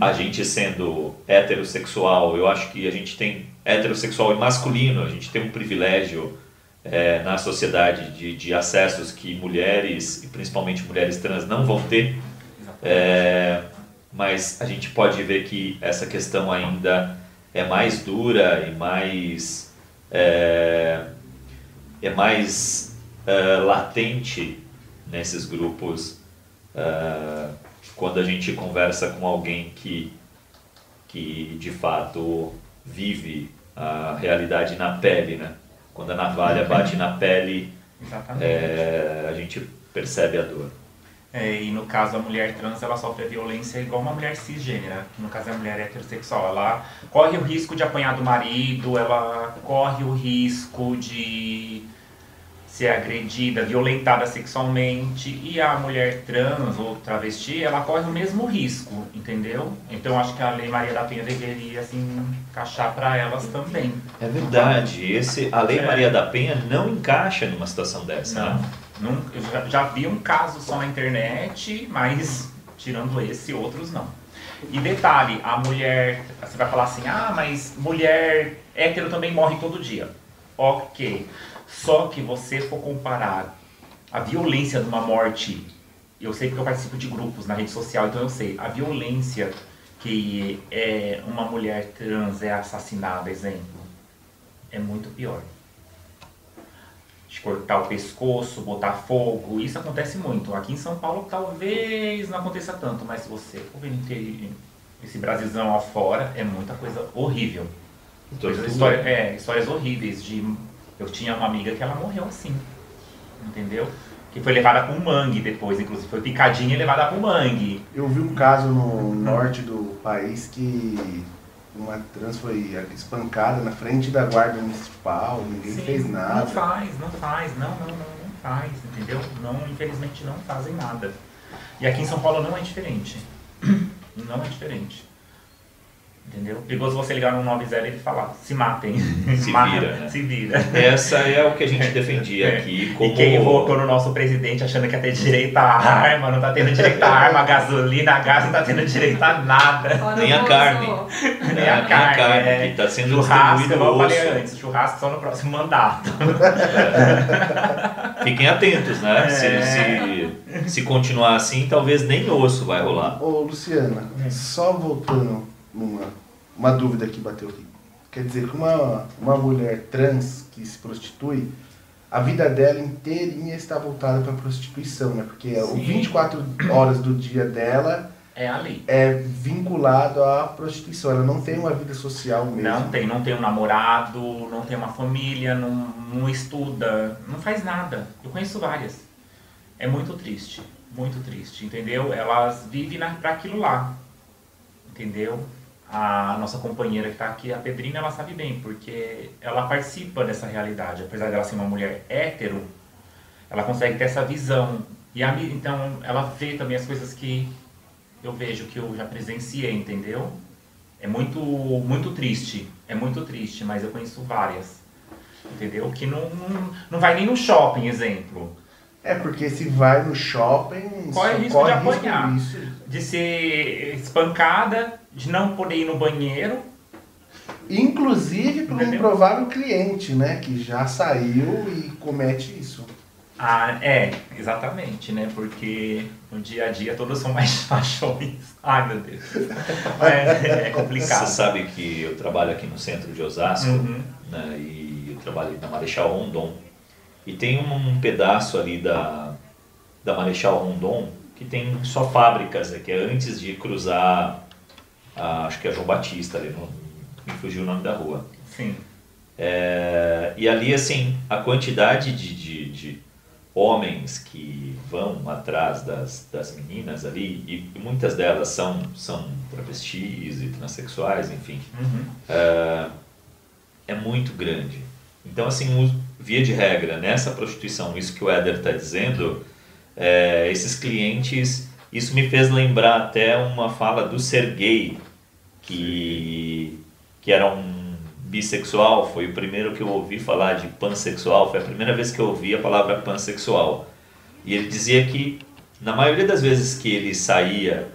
a gente sendo heterossexual, eu acho que a gente tem heterossexual e masculino, a gente tem um privilégio eh, na sociedade de, de acessos que mulheres, e principalmente mulheres trans, não vão ter. É, mas a gente pode ver que essa questão ainda é mais dura e mais é, é mais é, latente nesses grupos é, quando a gente conversa com alguém que que de fato vive a realidade na pele, né? Quando a navalha bate na pele, é, a gente percebe a dor. É, e no caso a mulher trans ela sofre a violência igual uma mulher cisgênera, que no caso é a mulher heterossexual. Ela corre o risco de apanhar do marido, ela corre o risco de ser agredida, violentada sexualmente, e a mulher trans ou travesti, ela corre o mesmo risco, entendeu? Então acho que a Lei Maria da Penha deveria assim encaixar para elas também. É verdade. Esse, a Lei É. Maria da Penha não encaixa numa situação dessa. Não, né? Eu já, já vi um caso só na internet, mas tirando esse, outros não. E detalhe, a mulher, você vai falar assim, ah, mas mulher hétero também morre todo dia. Ok. Só que você for comparar a violência de uma morte, eu sei porque eu participo de grupos na rede social, então eu sei, a violência que é uma mulher trans é assassinada, exemplo, é muito pior de cortar o pescoço, botar fogo, isso acontece muito. Aqui em São Paulo talvez não aconteça tanto, mas se você for ver esse Brasilzão afora, é muita coisa horrível. Coisas, Tortura. história, é, histórias horríveis de. Eu tinha uma amiga que ela morreu assim. Entendeu? Que foi levada com mangue depois, inclusive. Foi picadinha e levada com mangue. Eu vi um caso no norte do país que uma trans foi espancada na frente da guarda municipal, ninguém Sim, fez Não nada. faz, não faz, não, não, não, não faz, entendeu? Não, infelizmente não fazem nada. E aqui em São Paulo não é diferente. <clears throat> Não é diferente. Entendeu? Perigoso você ligar no 90 e ele falar, se matem. <laughs> Se Mata- vira, né? Se vira. Essa é o que a gente <laughs> defendia aqui como E quem votou no nosso presidente achando que ia ter direito à arma, não tá tendo direito à arma, a gasolina, a gás, não tá tendo direito a nada. Fora Nem a carne. <laughs> Nem a carne, é. que está sendo Churrasco, eu osso. falei antes, churrasco só no próximo mandato. Fiquem atentos, né? É. Se, se, se continuar assim, talvez nem osso vai rolar. Ô Luciana, só voltando numa uma dúvida que bateu aqui. Quer dizer que uma, uma mulher trans que se prostitui, a vida dela inteirinha está voltada para a prostituição, né? Porque o Sim. 24 horas do dia dela É ali. é vinculado à prostituição. Ela não tem uma vida social mesmo. Não tem, não tem um namorado, não tem uma família, não, não estuda, não faz nada. Eu conheço várias. É muito triste, muito triste, entendeu? Elas vivem na, pra aquilo lá, entendeu? A nossa companheira que tá aqui, a Pedrina, ela sabe bem, porque ela participa dessa realidade. Apesar dela ser uma mulher hétero, ela consegue ter essa visão. E a, então, ela vê também as coisas que eu vejo, que eu já presenciei, entendeu? É muito, muito triste, é muito triste, mas eu conheço várias, entendeu? Que não, não, não vai nem no shopping, exemplo, É porque se vai no shopping, Corre risco corre de risco apanhar. disso. de ser espancada, de não poder ir no banheiro. Inclusive por um provável cliente, né? Que já saiu e comete isso. Ah, é, exatamente, né? Porque no dia a dia todos são mais <laughs> paixões. Ai, meu Deus. É, é complicado. Você sabe que eu trabalho aqui no centro de Osasco, Uhum. né, e eu trabalho na Marechal Rondon. E tem um pedaço ali da, da Marechal Rondon que tem só fábricas, né, que é antes de cruzar, a, acho que é João Batista, ali, não, me fugiu o nome da rua. Sim. É, e ali, assim, a quantidade de, de, de homens que vão atrás das, das meninas ali, e muitas delas são, são travestis e transexuais, enfim, Uhum. é muito grande. Então, assim, via de regra, nessa prostituição, isso que o Éder está dizendo, é, esses clientes, isso me fez lembrar até uma fala do Sergei, que, que era um bissexual, foi o primeiro que eu ouvi falar de pansexual, foi a primeira vez que eu ouvi a palavra pansexual. E ele dizia que, na maioria das vezes que ele saía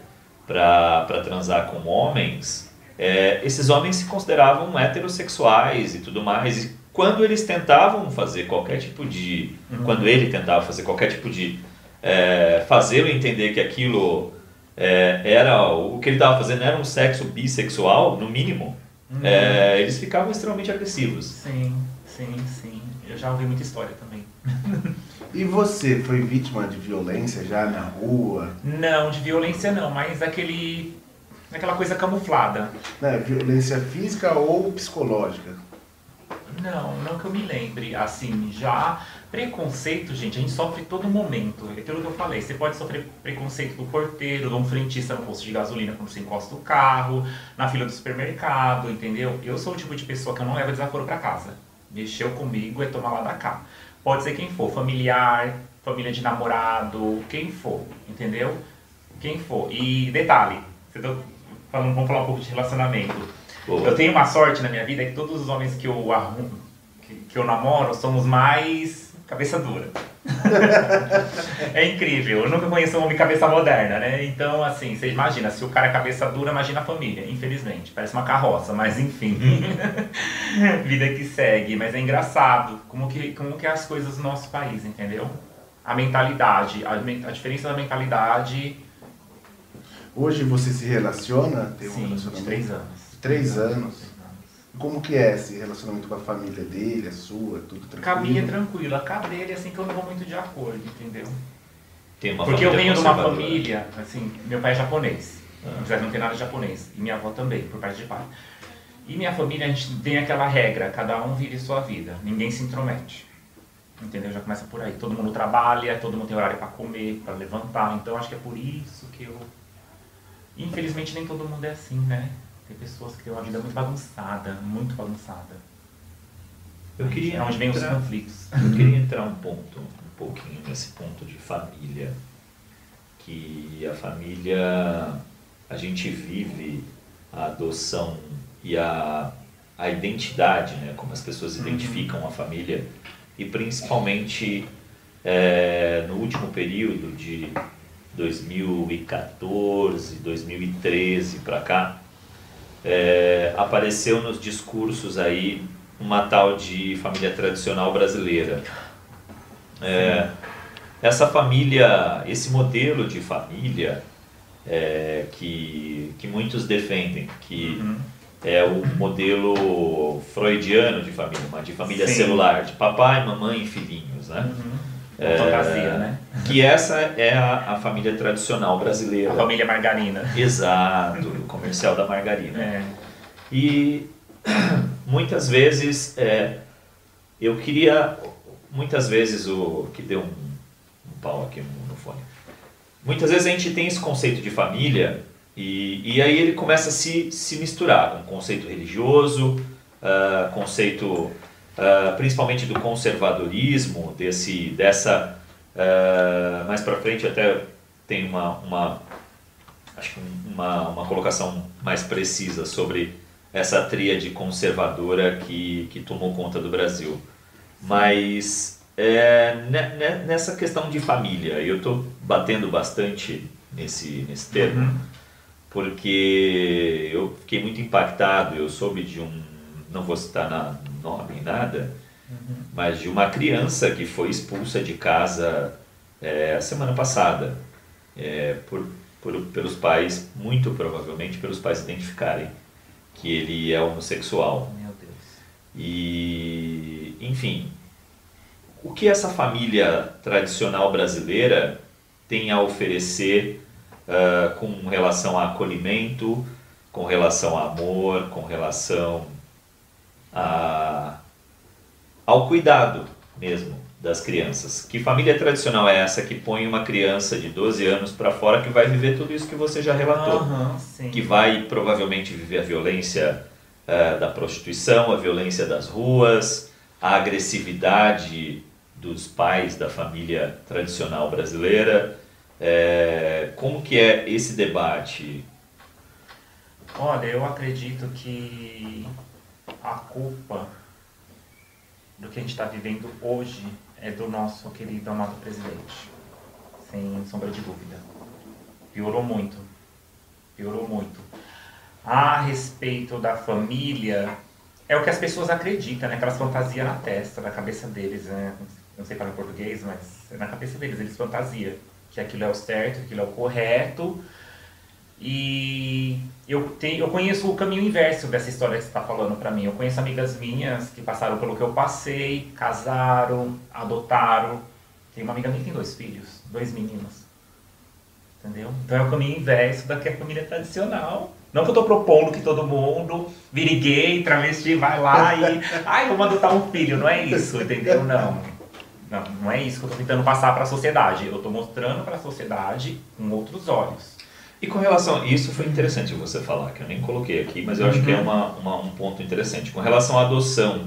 para transar com homens, é, esses homens se consideravam heterossexuais e tudo mais. E quando eles tentavam fazer qualquer tipo de. Quando ele tentava fazer qualquer tipo de. É, fazê-lo entender que aquilo é, era. O que ele estava fazendo era um sexo bissexual, no mínimo, é, eles ficavam extremamente agressivos. Sim, sim, sim. Eu já ouvi muita história também. <laughs> E você foi vítima de violência já na rua? Não, de violência não, mas aquele. aquela coisa camuflada. Né? Violência física ou psicológica? Não, não que eu me lembre. Assim, já preconceito, gente, a gente sofre todo momento. É aquilo que eu falei. Você pode sofrer preconceito do porteiro, de um frentista no posto de gasolina quando você encosta o carro, na fila do supermercado, entendeu? Eu sou o tipo de pessoa que eu não levo desaforo pra casa. Mexeu comigo é tomar lá da cá. Pode ser quem for, familiar, família de namorado, quem for, entendeu? Quem for. E detalhe, falando, vamos falar um pouco de relacionamento. Eu tenho uma sorte na minha vida que todos os homens que eu arrumo, que, que eu namoro, somos mais cabeça dura. <laughs> é incrível. Eu nunca conheço um homem cabeça moderna, né? Então, assim, você imagina, se o cara é cabeça dura, imagina a família, infelizmente. Parece uma carroça, mas enfim. <laughs> vida que segue. Mas é engraçado como que, como que é as coisas no nosso país, entendeu? A mentalidade, a, a diferença da mentalidade, Hoje você se relaciona? Tem um sim, de relacionamento? anos. Três anos? Três anos. Como que é esse relacionamento com a família dele, a sua, tudo tranquilo? Com a minha é tranquila, a com a dele assim que eu não vou muito de acordo, entendeu? tem uma Porque eu venho de uma família, assim, meu pai é japonês, Ah. apesar de não ter nada de japonês, e minha avó também, por parte de pai. E minha família, a gente tem aquela regra, cada um vive sua vida, ninguém se intromete. Entendeu? Já começa por aí. Todo mundo trabalha, todo mundo tem horário para comer, para levantar, então acho que é por isso que eu. Infelizmente nem todo mundo é assim, né? Tem pessoas que têm uma vida muito bagunçada, muito bagunçada. Eu queria É onde vem os conflitos. Eu queria entrar um ponto, um pouquinho nesse ponto de família, que a família, a gente vive a adoção e a, a identidade, né, como as pessoas identificam a família, e principalmente é, no último período de 2014, 2013 para cá, é, apareceu nos discursos aí uma tal de família tradicional brasileira. É, essa família, esse modelo de família é, que, que muitos defendem, que Uhum. é o modelo freudiano de família, de família Sim. celular, de papai, mamãe e filhinhos, né? É, né? Que essa é a, a família tradicional brasileira. A família Margarina. Exato, o comercial da margarina. É. E <clears throat> muitas vezes é, eu queria, muitas vezes o que deu um, um pau aqui no, fone. Muitas vezes a gente tem esse conceito de família e, e aí ele começa a se, se misturar com conceito religioso, ah, conceito ah, principalmente do conservadorismo, desse, dessa ah, mais para frente até tem uma, uma acho que um- uma, uma colocação mais precisa sobre essa tríade conservadora que, que tomou conta do Brasil. Mas é, ne- ne- nessa questão de família, eu estou batendo bastante nesse, nesse termo, porque eu fiquei muito impactado, eu soube de um, não vou citar na, nome nada, mas de uma criança que foi expulsa de casa é, a semana passada é, por, por- pelos pais, muito provavelmente pelos pais identificarem que ele é homossexual. Meu Deus. E, enfim, o que essa família tradicional brasileira tem a oferecer ah, com relação a acolhimento, com relação a amor, com relação a, ao cuidado mesmo das crianças? Que família tradicional é essa que põe uma criança de 12 anos para fora que vai viver tudo isso que você já relatou? Sim. que vai provavelmente viver a violência eh, da prostituição, a violência das ruas, a agressividade dos pais da família tradicional brasileira. Eh, como que é esse debate? Olha, eu acredito que a culpa do que a gente está vivendo hoje é do nosso querido amado presidente. Sem sombra de dúvida. Piorou muito. Piorou muito. A respeito da família, é o que as pessoas acreditam, né? Aquelas fantasias na testa, na cabeça deles, né? Não sei falar em português, mas é na cabeça deles, eles fantasiam que aquilo é o certo, que aquilo é o correto. E eu, tenho, eu conheço o caminho inverso dessa história que você está falando para mim. Eu conheço amigas minhas que passaram pelo que eu passei, casaram, adotaram. Tem uma amiga minha que tem dois filhos, dois meninos. Entendeu? Então é o caminho inverso da que a família tradicional. Não que eu tô propondo que todo mundo vire gay, travesti, vai lá e. <laughs> Ai, vamos adotar um filho. Não é isso, entendeu? Não. Não, não é isso que eu tô tentando passar para a sociedade. Eu tô mostrando para a sociedade com outros olhos. E com relação, isso foi interessante você falar, que eu nem coloquei aqui, mas eu acho que é uma, uma- um ponto interessante. Com relação à adoção,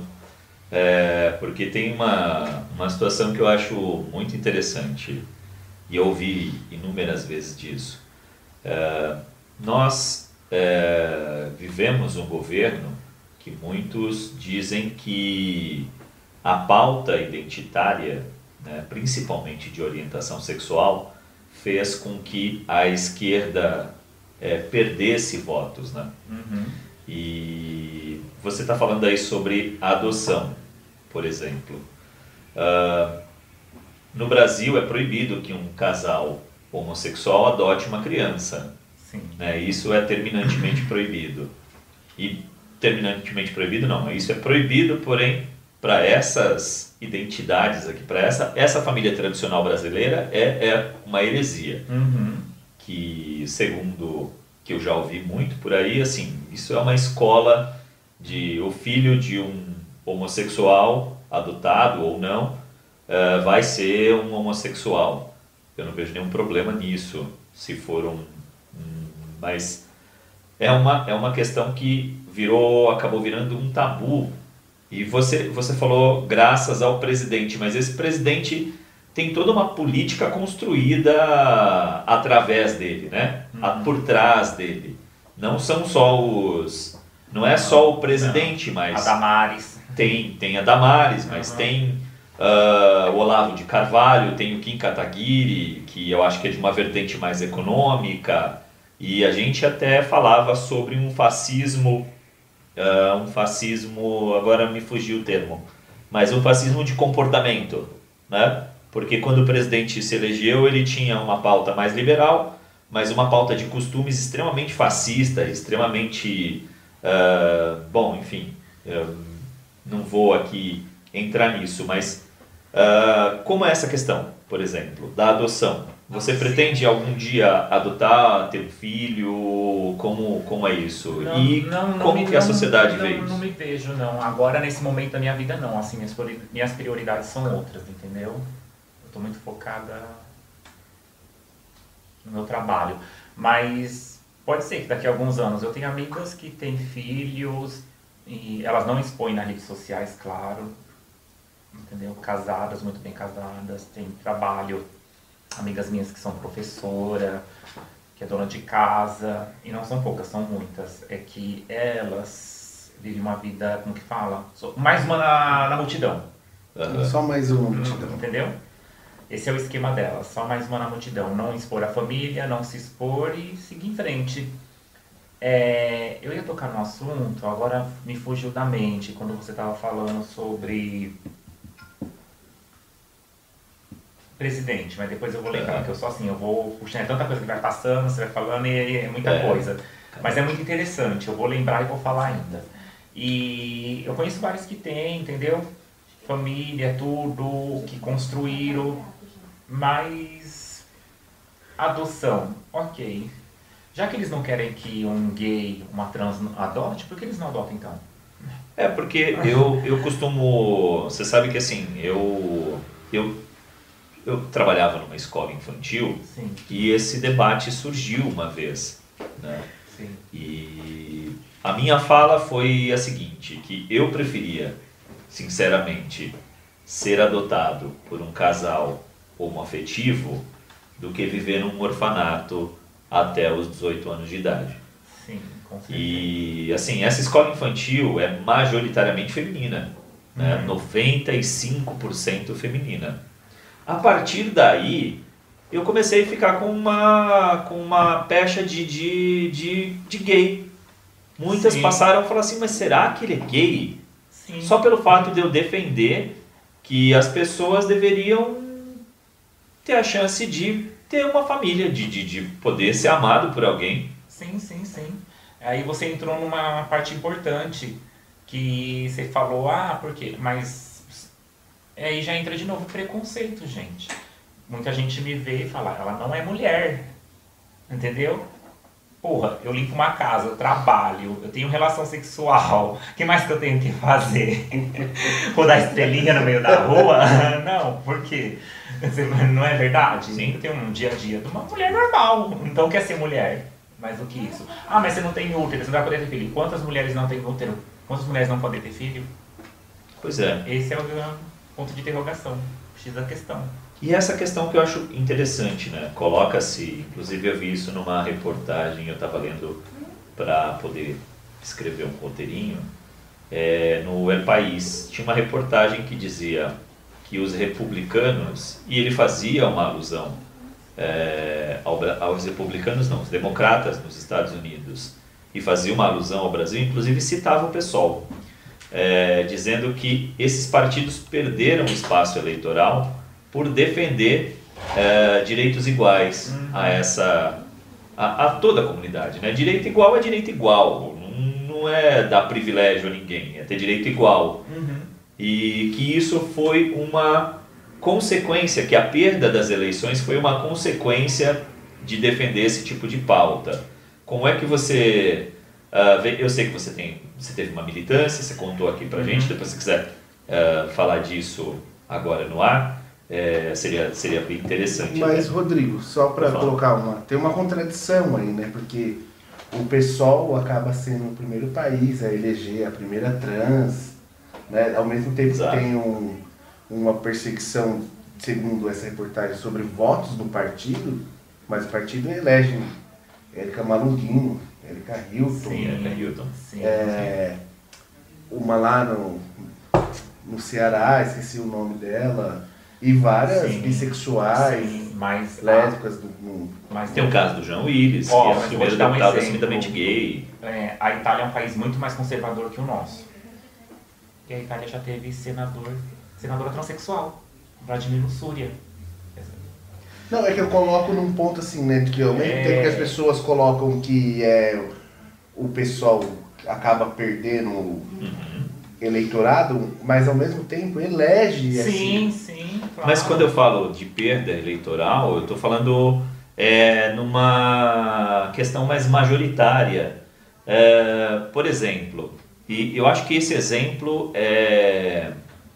é, porque tem uma, uma situação que eu acho muito interessante, e eu ouvi inúmeras vezes disso. É, nós é, vivemos um governo que muitos dizem que a pauta identitária, né, principalmente de orientação sexual, fez com que a esquerda eh, perdesse votos, né? E você está falando aí sobre adoção, por exemplo. Ah, no Brasil é proibido que um casal homossexual adote uma criança. Sim. Né? Isso é terminantemente proibido. E terminantemente proibido não, isso é proibido, porém, para essas identidades aqui, para essa, essa família tradicional brasileira, é, é uma heresia. Uhum. Que, segundo que eu já ouvi muito por aí, assim, isso é uma escola de o filho de um homossexual, adotado ou não, eh, vai ser um homossexual. Eu não vejo nenhum problema nisso, se for um. um- mas é uma, é uma questão que virou, acabou virando um tabu. E você, você falou graças ao presidente, mas esse presidente tem toda uma política construída através dele, né? A- Por trás dele. Não são só os. Não é só o presidente, A mas Damares. tem, tem a Damares, mas Uhum. tem ah, o Olavo de Carvalho, tem o Kim Kataguiri, que eu acho que é de uma vertente mais econômica, e a gente até falava sobre um fascismo, ah, um fascismo, agora me fugiu o termo, mas um fascismo de comportamento, né? Porque quando o presidente se elegeu, ele tinha uma pauta mais liberal, mas uma pauta de costumes extremamente fascista, extremamente Ah, bom, enfim, não vou aqui entrar nisso, mas ah, como é essa questão, por exemplo, da adoção? Você pretende algum dia adotar, ter um filho? Como, como é isso? Não, e não, não como me- que a não- sociedade não, vê Não isso? me vejo, não. Agora, nesse momento da minha vida, não. Assim, minhas, minhas prioridades são outras, entendeu? Eu tô muito focada no meu trabalho. Mas pode ser que daqui a alguns anos eu tenha amigas que têm filhos e elas não expõem nas redes sociais, claro. Entendeu? Casadas, muito bem casadas, têm trabalho. Amigas minhas que são professora, que é dona de casa, e não são poucas, são muitas, é que elas vivem uma vida, como que fala? Mais uma na, na multidão, Aham. Só mais uma multidão. entendeu? Esse é o esquema delas, só mais uma na multidão. Não expor a família, não se expor e seguir em frente. É, eu ia tocar no assunto, agora me fugiu da mente, quando você estava falando sobre presidente, mas depois eu vou lembrar, Aham. que eu sou assim, eu vou puxando, é tanta coisa que vai passando, você vai falando e é muita É. coisa. Mas é muito interessante, eu vou lembrar e vou falar ainda. E eu conheço vários que têm, entendeu? Família, tudo, que construíram, mas adoção, ok. Já que eles não querem que um gay, uma trans adote, por que eles não adotam então? É, porque eu, eu costumo. Você sabe que assim, eu, eu, eu trabalhava numa escola infantil Sim, e esse debate surgiu uma vez. Né? sim. E a minha fala foi a seguinte, que eu preferia, sinceramente, ser adotado por um casal homoafetivo do que viver num orfanato até os 18 anos de idade. Sim, com certeza. E assim, essa escola infantil é majoritariamente feminina, né? Uhum. 95% feminina. A partir daí, eu comecei a ficar com uma, com uma pecha de, de, de, de gay. Muitas Sim. passaram a falar assim, mas será que ele é gay? Sim. Só pelo fato de eu defender que as pessoas deveriam ter a chance de ter uma família, de, de, de poder ser amado por alguém. Sim, sim, sim. Aí você entrou numa parte importante que você falou, ah, por quê? Mas aí já entra de novo o preconceito, gente. Muita gente me vê e fala, ela não é mulher. Entendeu? Porra, eu limpo uma casa, eu trabalho, eu tenho relação sexual. O <laughs> que mais que eu tenho que fazer? <laughs> Vou dar estrelinha no meio da rua? <laughs> Não, por quê? Não é verdade? Sim. Tem um dia a dia de uma mulher normal. Então quer ser mulher. Mais do que isso. Ah, mas você não tem útero, você não vai poder ter filho. Quantas mulheres não têm útero? Quantas mulheres não podem ter filho? Pois é. Esse é o ponto de interrogação. X da questão. E essa questão que eu acho interessante, né? Coloca-se, inclusive eu vi isso numa reportagem, eu estava lendo para poder escrever um roteirinho, é, no El País. Tinha uma reportagem que dizia que os republicanos, e ele fazia uma alusão é, aos republicanos, não, os democratas nos Estados Unidos, e fazia uma alusão ao Brasil, inclusive citava o PSOL, é, dizendo que esses partidos perderam espaço eleitoral por defender é, direitos iguais a essa a, a toda a comunidade, né? Direito igual é direito igual, não, não é dar privilégio a ninguém, é ter direito igual e que isso foi uma consequência, que a perda das eleições foi uma consequência de defender esse tipo de pauta. Como é que você vê- eu sei que você tem você teve uma militância, você contou aqui pra gente, depois se quiser ah, falar disso agora no ar, eh, seria seria bem interessante. Mas, né? Rodrigo, só para colocar uma. Tem uma contradição aí, né? Porque o PSOL acaba sendo o primeiro país a eleger a primeira trans, né? Ao mesmo tempo Exato. que tem um, uma perseguição, segundo essa reportagem, sobre votos do partido, mas o partido elege Érica Malunguinho, Érica Hilton, Sim, Hilton. Sim, é, uma lá no, no Ceará, esqueci o nome dela, e várias Sim. bissexuais, Sim, mas, lésbicas do mundo. mas Tem o caso do João Willis, Ó, que é o primeiro um deputado exemplo. assumidamente gay. É, a Itália é um país muito mais conservador que o nosso. E a Itália já teve senador, senadora transexual, Vladimir Luxúria. Não, é que eu coloco num ponto assim, né? Que ao mesmo É. tempo que as pessoas colocam que é o pessoal acaba perdendo Uhum. eleitorado, mas ao mesmo tempo elege Sim, assim. sim. Claro. Mas quando eu falo de perda eleitoral, eu estou falando é, numa questão mais majoritária. É, por exemplo, e eu acho que esse exemplo é,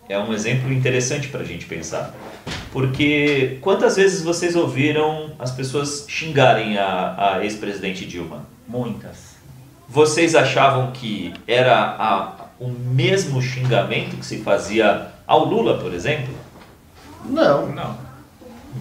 é um exemplo interessante para a gente pensar. Porque quantas vezes vocês ouviram as pessoas xingarem a, a ex-presidente Dilma? Muitas. Vocês achavam que era a- o mesmo xingamento que se fazia ao Lula, por exemplo? Não. Não.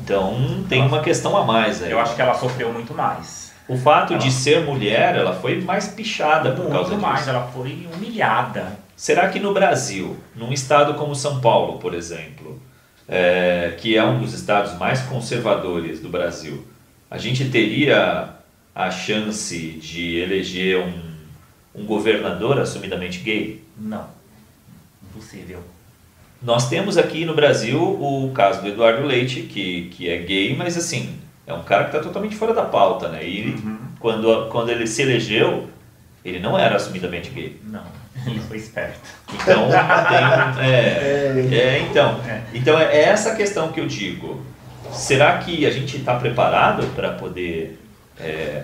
Então tem uma questão a mais aí. Eu acho que ela sofreu muito mais. O fato de ser mulher, ela foi mais pichada por causa Muito disso. mais. Ela foi humilhada. Será que no Brasil, num estado como São Paulo, por exemplo, é, que é um dos estados mais conservadores do Brasil, a gente teria a chance de eleger um, um governador assumidamente gay? Não. Impossível. Nós temos aqui no Brasil o caso do Eduardo Leite, que, que é gay, mas assim, é um cara que está totalmente fora da pauta, né? E Uhum. quando, quando ele se elegeu, ele não era assumidamente gay. Não. Ele foi esperto. Então, <laughs> tem, é, É, então, É. então é essa questão que eu digo. Será que a gente está preparado para poder é,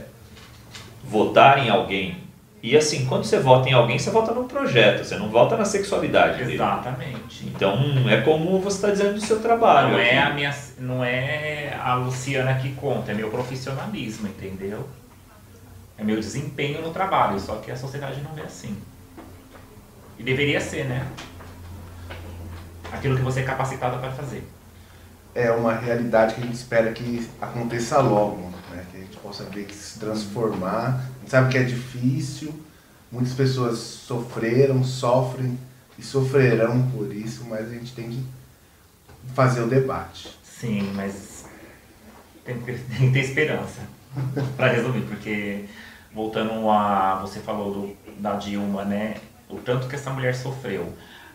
votar em alguém? E assim, quando você vota em alguém, você vota num projeto, você não vota na sexualidade dele. Exatamente. Então é como você está dizendo do seu trabalho. Não é, a minha, não é a Luciana que conta, é meu profissionalismo, entendeu? É meu desempenho no trabalho, só que a sociedade não vê assim. E deveria ser, né? Aquilo que você é capacitado para fazer. é uma realidade que a gente espera que aconteça logo, né? que a gente possa ver que se transformar. A gente sabe que é difícil, muitas pessoas sofreram, sofrem e sofrerão por isso, mas a gente tem que fazer o debate. Sim, mas tem que ter, <laughs> tem que ter esperança. para resumir, porque voltando a. Você falou do, da Dilma, né? O tanto que essa mulher sofreu.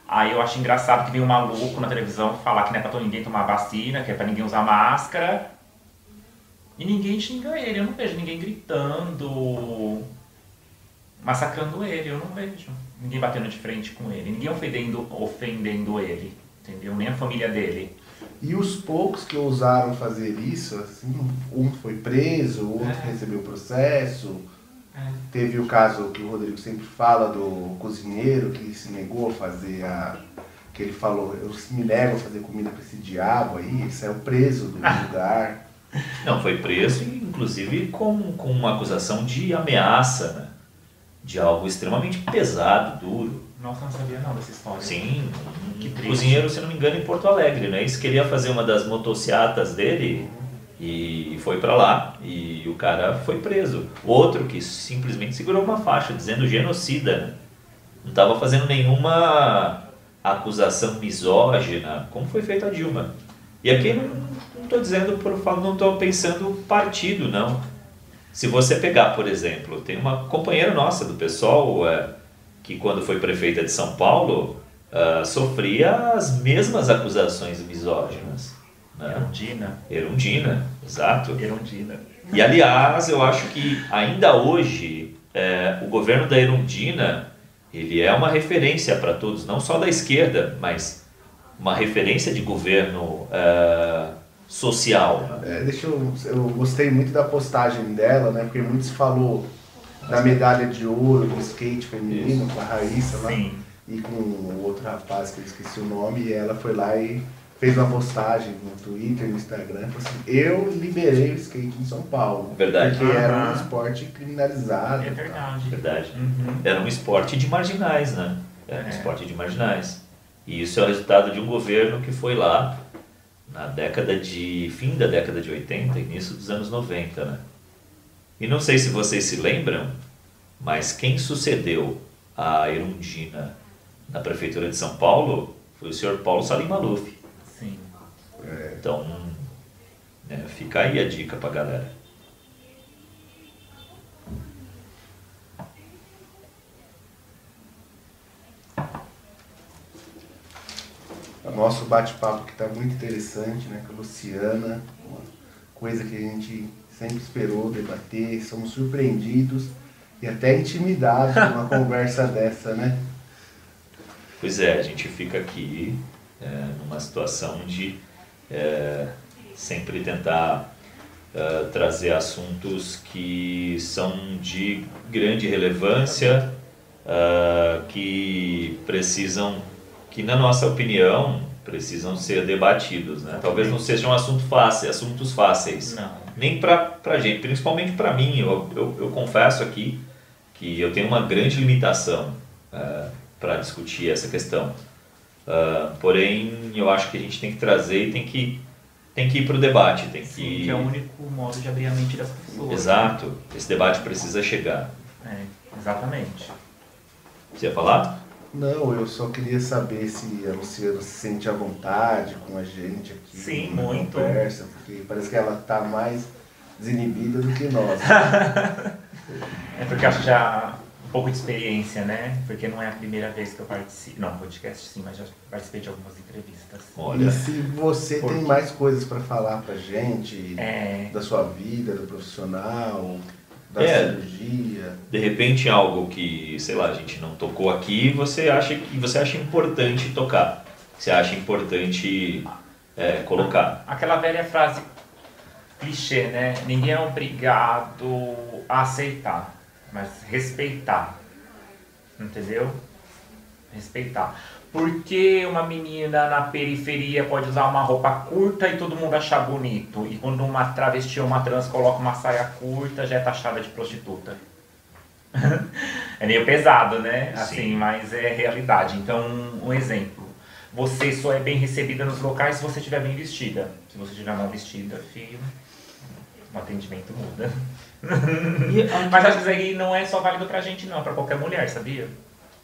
Aí eu acho engraçado que vem um maluco na televisão falar que não é pra ninguém tomar vacina, que é pra ninguém usar máscara. E ninguém xinga ele, eu não vejo ninguém gritando, massacrando ele, eu não vejo. Ninguém batendo de frente com ele, ninguém ofendendo, ofendendo ele, entendeu? Nem a família dele. E os poucos que ousaram fazer isso, assim, um foi preso, o outro É. recebeu processo. É. Teve o caso que o Rodrigo sempre fala do cozinheiro que se negou a fazer a. que ele falou, eu me nego a fazer comida para esse diabo aí, ele saiu preso do lugar. Não, foi preso, inclusive com, com uma acusação de ameaça, né? de algo extremamente pesado, duro. Nossa, não sabia não dessa história. Sim, Que um triste. cozinheiro, se não me engano, em Porto Alegre, né? Isso queria fazer uma das motocicletas dele e foi pra lá e o cara foi preso. Outro que simplesmente segurou uma faixa dizendo genocida? Não estava fazendo nenhuma acusação misógina, como foi feito a Dilma. E aqui não estou dizendo por falar, não estou pensando partido, não. Se você pegar, por exemplo, tem uma companheira nossa do pessoal é, que quando foi prefeita de São Paulo ah, sofria as mesmas acusações misóginas. Né? Erundina. Erundina, exato. Erundina. E aliás, eu acho que ainda hoje é, o governo da Erundina ele é uma referência para todos, não só da esquerda, mas uma referência de governo é, social. É, deixa eu, eu gostei muito da postagem dela, né? Porque muitos falou da medalha de ouro no skate feminino com a Raíssa lá. Sim. E com o outro rapaz que eu esqueci o nome, e ela foi lá e fez uma postagem no Twitter, no Instagram, falou assim, eu liberei o skate em São Paulo. Verdade. Porque era um Aham. esporte criminalizado. É verdade. Verdade. Uhum. Era um esporte de marginais, né? Era um É. esporte de marginais. E isso é o resultado de um governo que foi lá na década de. fim da década de 80, início dos anos 90, né? E não sei se vocês se lembram, mas quem sucedeu a Erundina na prefeitura de São Paulo foi o senhor Paulo Salim Maluf. Sim. Então, né, fica aí a dica pra galera. O nosso bate-papo que está muito interessante, né? Com a Luciana, uma coisa que a gente sempre esperou debater, somos surpreendidos E até intimidado com uma <laughs> conversa dessa, né? Pois é, a gente fica aqui é, numa situação de é, sempre tentar é, trazer assuntos que são de grande relevância, é, que precisam, que na nossa opinião, precisam ser debatidos. Né? Talvez não sejam um assunto fácil, assuntos fáceis. Não. Nem para a gente, principalmente para mim. Eu, eu, eu confesso aqui que eu tenho uma grande limitação uh, para discutir essa questão. Uh, porém, eu acho que a gente tem que trazer e tem que, tem que ir para o debate. Tem Sim, que... que é o único modo de abrir a mente das pessoas. Exato. Esse debate precisa chegar. É, exatamente. Você ia falar? Não, eu só queria saber se a Luciana se sente à vontade com a gente aqui. Sim, muito. Conversa, porque parece que ela está mais desinibida do que nós. <laughs> É porque acho já um pouco de experiência, né? Porque não é a primeira vez que eu participo. Não, podcast sim, mas já participei de algumas entrevistas. Olha, E se você Por tem mais coisas para falar pra gente, É, da sua vida, do profissional, da É. cirurgia. de repente algo que, sei lá, a gente não tocou aqui, você acha que você acha importante tocar. Você acha importante é, colocar. aquela velha frase clichê, né? Ninguém é obrigado a aceitar, mas respeitar. Entendeu? Respeitar. Porque uma menina na periferia pode usar uma roupa curta e todo mundo achar bonito. E quando uma travesti ou uma trans coloca uma saia curta, já é taxada de prostituta. <laughs> é meio pesado, né? Sim. Assim, mas é realidade. Então, um exemplo. Você só é bem recebida nos locais se você estiver bem vestida. Se você estiver mal vestida, filho, o atendimento muda. <laughs> Mas acho que isso aí não é só válido pra gente, não. Pra qualquer mulher, sabia?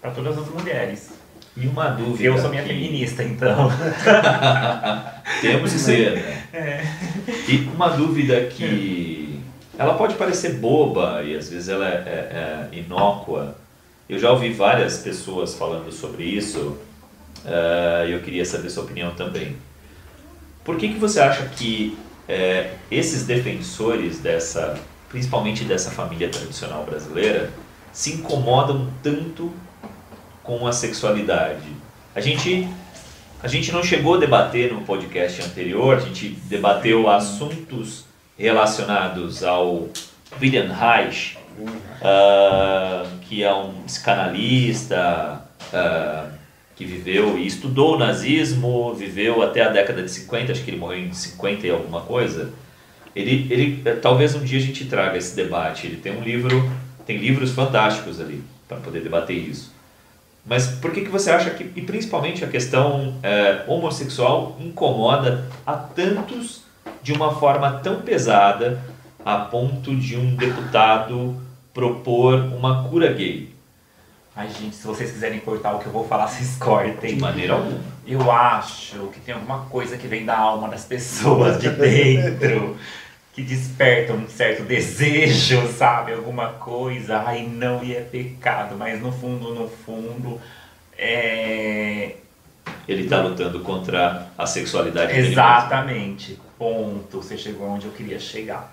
Pra todas as mulheres. E uma dúvida. Eu sou minha que feminista, então. <laughs> Temos que ser, né? <laughs> E uma dúvida que ela pode parecer boba e às vezes ela é, é- é inócua. Eu já ouvi várias pessoas falando sobre isso eh, e eu queria saber sua opinião também. Por que, que você acha que eh, esses defensores dessa, principalmente dessa família tradicional brasileira, se incomodam tanto com a sexualidade? A gente a gente não chegou a debater no podcast anterior, a gente debateu assuntos relacionados ao William Reich, ah, que é um psicanalista ah, que viveu e estudou o nazismo, viveu até a década de 50, acho que ele morreu em 50 e alguma coisa. Ele, ele, eh, talvez um dia a gente traga esse debate. Ele tem um livro, tem livros fantásticos ali para poder debater isso. Mas por que, que você acha que, e principalmente a questão eh, homossexual, incomoda a tantos de uma forma tão pesada a ponto de um deputado propor uma cura gay? Ai, gente, se vocês quiserem cortar o que eu vou falar, <laughs> vocês cortem. De maneira alguma. Eu acho que tem alguma coisa que vem da alma das pessoas de <laughs> dentro, que desperta um certo desejo, sabe? Alguma coisa. Ai, não, e é pecado, mas no fundo, no fundo, é. Ele está lutando contra a sexualidade dele Exatamente. Ponto. Você chegou onde eu queria chegar.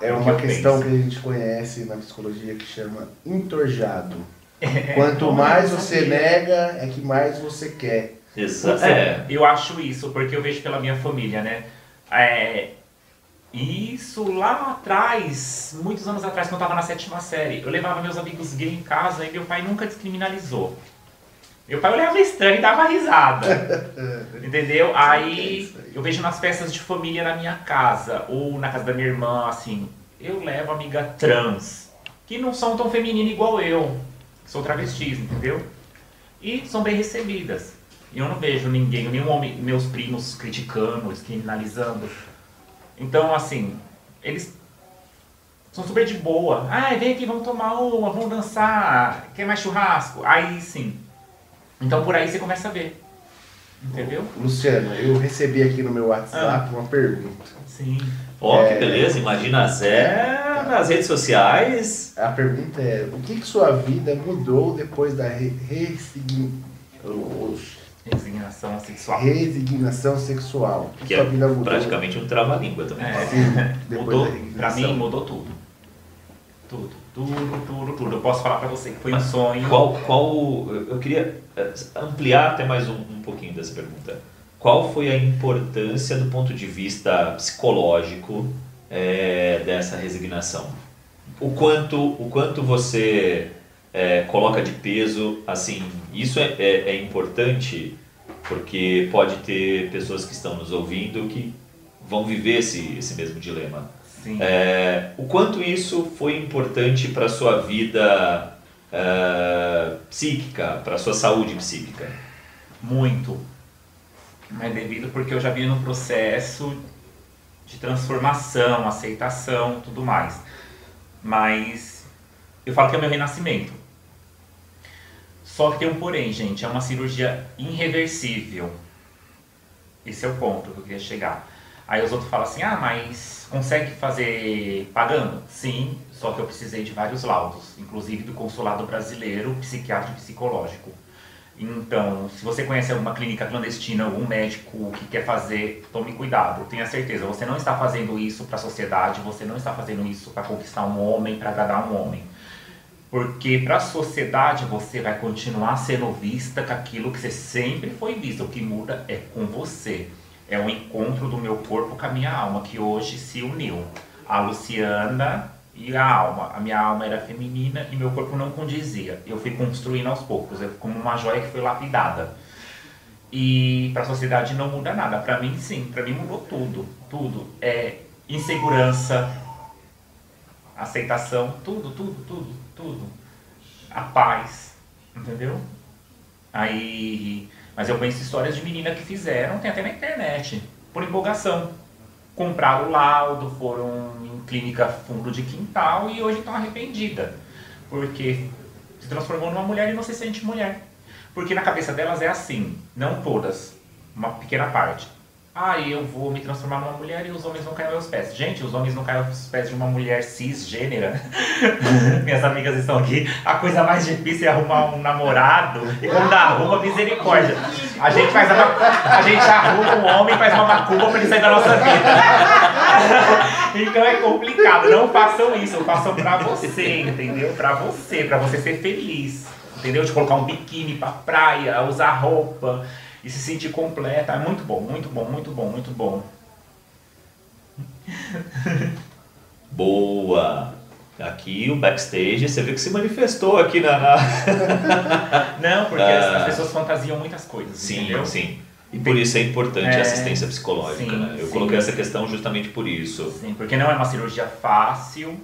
É que uma eu questão penso. que a gente conhece na psicologia que chama entorjado. É, <laughs> Quanto mais você sabia. nega, é que mais você quer. Exa Putz, é, Eu acho isso, porque eu vejo pela minha família, né? É, isso lá atrás, muitos anos atrás, quando eu estava na sétima série, eu levava meus amigos gay em casa e meu pai nunca descriminalizou. Meu pai olhava estranho e dava risada. <laughs> Entendeu? Aí isso aí. eu vejo nas festas de família na minha casa, ou na casa da minha irmã, assim, eu levo amiga trans, que não são tão femininas igual eu, que sou travestis, entendeu? E são bem recebidas. E eu não vejo ninguém, nenhum homem, meus primos criticando, descriminalizando. Então, assim, eles são super de boa. Ah, vem aqui, vamos tomar uma, vamos dançar, quer mais churrasco? Aí sim. Então por aí você começa a ver. Entendeu? Luciano, eu recebi aqui no meu WhatsApp uma pergunta. Sim. ó que É. beleza, imagina Zé nas redes sociais. A pergunta é: o que, que sua vida mudou depois da re- resign- oxe, Resignação sexual. resignação sexual? Que, é vida mudou? praticamente um trava-língua também. É. Sim, Mudou, pra mim mudou tudo. Tudo, tudo, tudo, tudo. Eu posso falar pra você que foi um sonho. Qual, qual, eu queria eh, ampliar até mais um, um pouquinho dessa pergunta. Qual foi a importância do ponto de vista psicológico eh, dessa resignação? O quanto, o quanto você eh, coloca de peso, assim, isso é, é, é importante porque pode ter pessoas que estão nos ouvindo que vão viver esse, esse mesmo dilema. É, o quanto isso foi importante para a sua vida é, psíquica, para a sua saúde psíquica? Muito. É devido porque eu já vi no processo de transformação, aceitação, tudo mais. Mas eu falo que é meu renascimento. Só que tem um porém, gente, é uma cirurgia irreversível. Esse é o ponto que eu queria chegar. Aí os outros falam assim, ah, mas consegue fazer pagando? Sim, só que eu precisei de vários laudos, inclusive do consulado brasileiro, psiquiátrico e psicológico. Então, se você conhece alguma clínica clandestina, algum médico que quer fazer, tome cuidado. Tenha certeza, você não está fazendo isso para a sociedade, você não está fazendo isso para conquistar um homem, para agradar um homem. Porque para a sociedade você vai continuar sendo vista com aquilo que você sempre foi vista. O que muda é com você. É o encontro do meu corpo com a minha alma, que hoje se uniu. A Luciana e a alma. A minha alma era feminina e meu corpo não condizia. Eu fui construindo aos poucos, é como uma joia que foi lapidada. E para a sociedade não muda nada. Para mim, sim. Para mim mudou tudo. Tudo. É insegurança, aceitação, tudo, tudo, tudo, tudo. A paz, entendeu? Aí, mas eu conheço histórias de meninas que fizeram, tem até na internet, por empolgação. Compraram o laudo, foram em clínica fundo de quintal e hoje estão arrependidas. Porque se transformou numa mulher e se sente mulher. Porque na cabeça delas é assim, não todas, uma pequena parte. Ah, eu vou me transformar numa mulher e os homens vão cair aos meus pés. Gente, os homens não caem aos pés de uma mulher cisgênera. <laughs> Minhas amigas estão aqui. A coisa mais difícil é arrumar um namorado. E quando arruma, misericórdia. A gente faz a, a gente arruma um homem e faz uma macumba pra ele sair da nossa vida. <laughs> então é complicado. Não façam isso. Façam pra você, entendeu? Pra você, pra você ser feliz. Entendeu? De colocar um biquíni pra praia, usar roupa e se sentir completa. É muito bom, muito bom, muito bom, muito bom. <laughs> Boa! Aqui o backstage, você viu que se manifestou aqui na. na... <laughs> Não, porque Ah. as pessoas fantasiam muitas coisas, Sim, entendeu? sim. E por isso é importante É, a assistência psicológica, sim, né? Eu sim. coloquei essa questão justamente por isso. Sim, porque não é uma cirurgia fácil.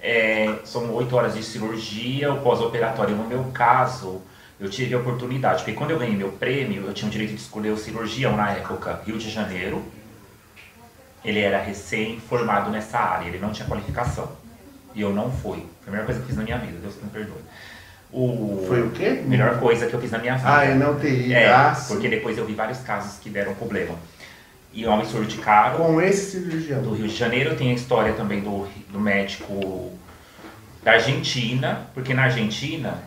É, são oito horas de cirurgia, o pós-operatório. No meu caso, eu tive a oportunidade, porque quando eu ganhei meu prêmio, eu tinha o direito de escolher o cirurgião na época, Rio de Janeiro. Ele era recém-formado nessa área, ele não tinha qualificação. E eu não fui. Primeira coisa que eu fiz na minha vida, Deus que me perdoe. O... Foi o quê? melhor coisa que eu fiz na minha vida. Ah, eu não ter ido. É, Ah, porque depois eu vi vários casos que deram problema. E é um de caro. Com esse cirurgião. Do Rio de Janeiro tem a história também do, do médico da Argentina, porque na Argentina,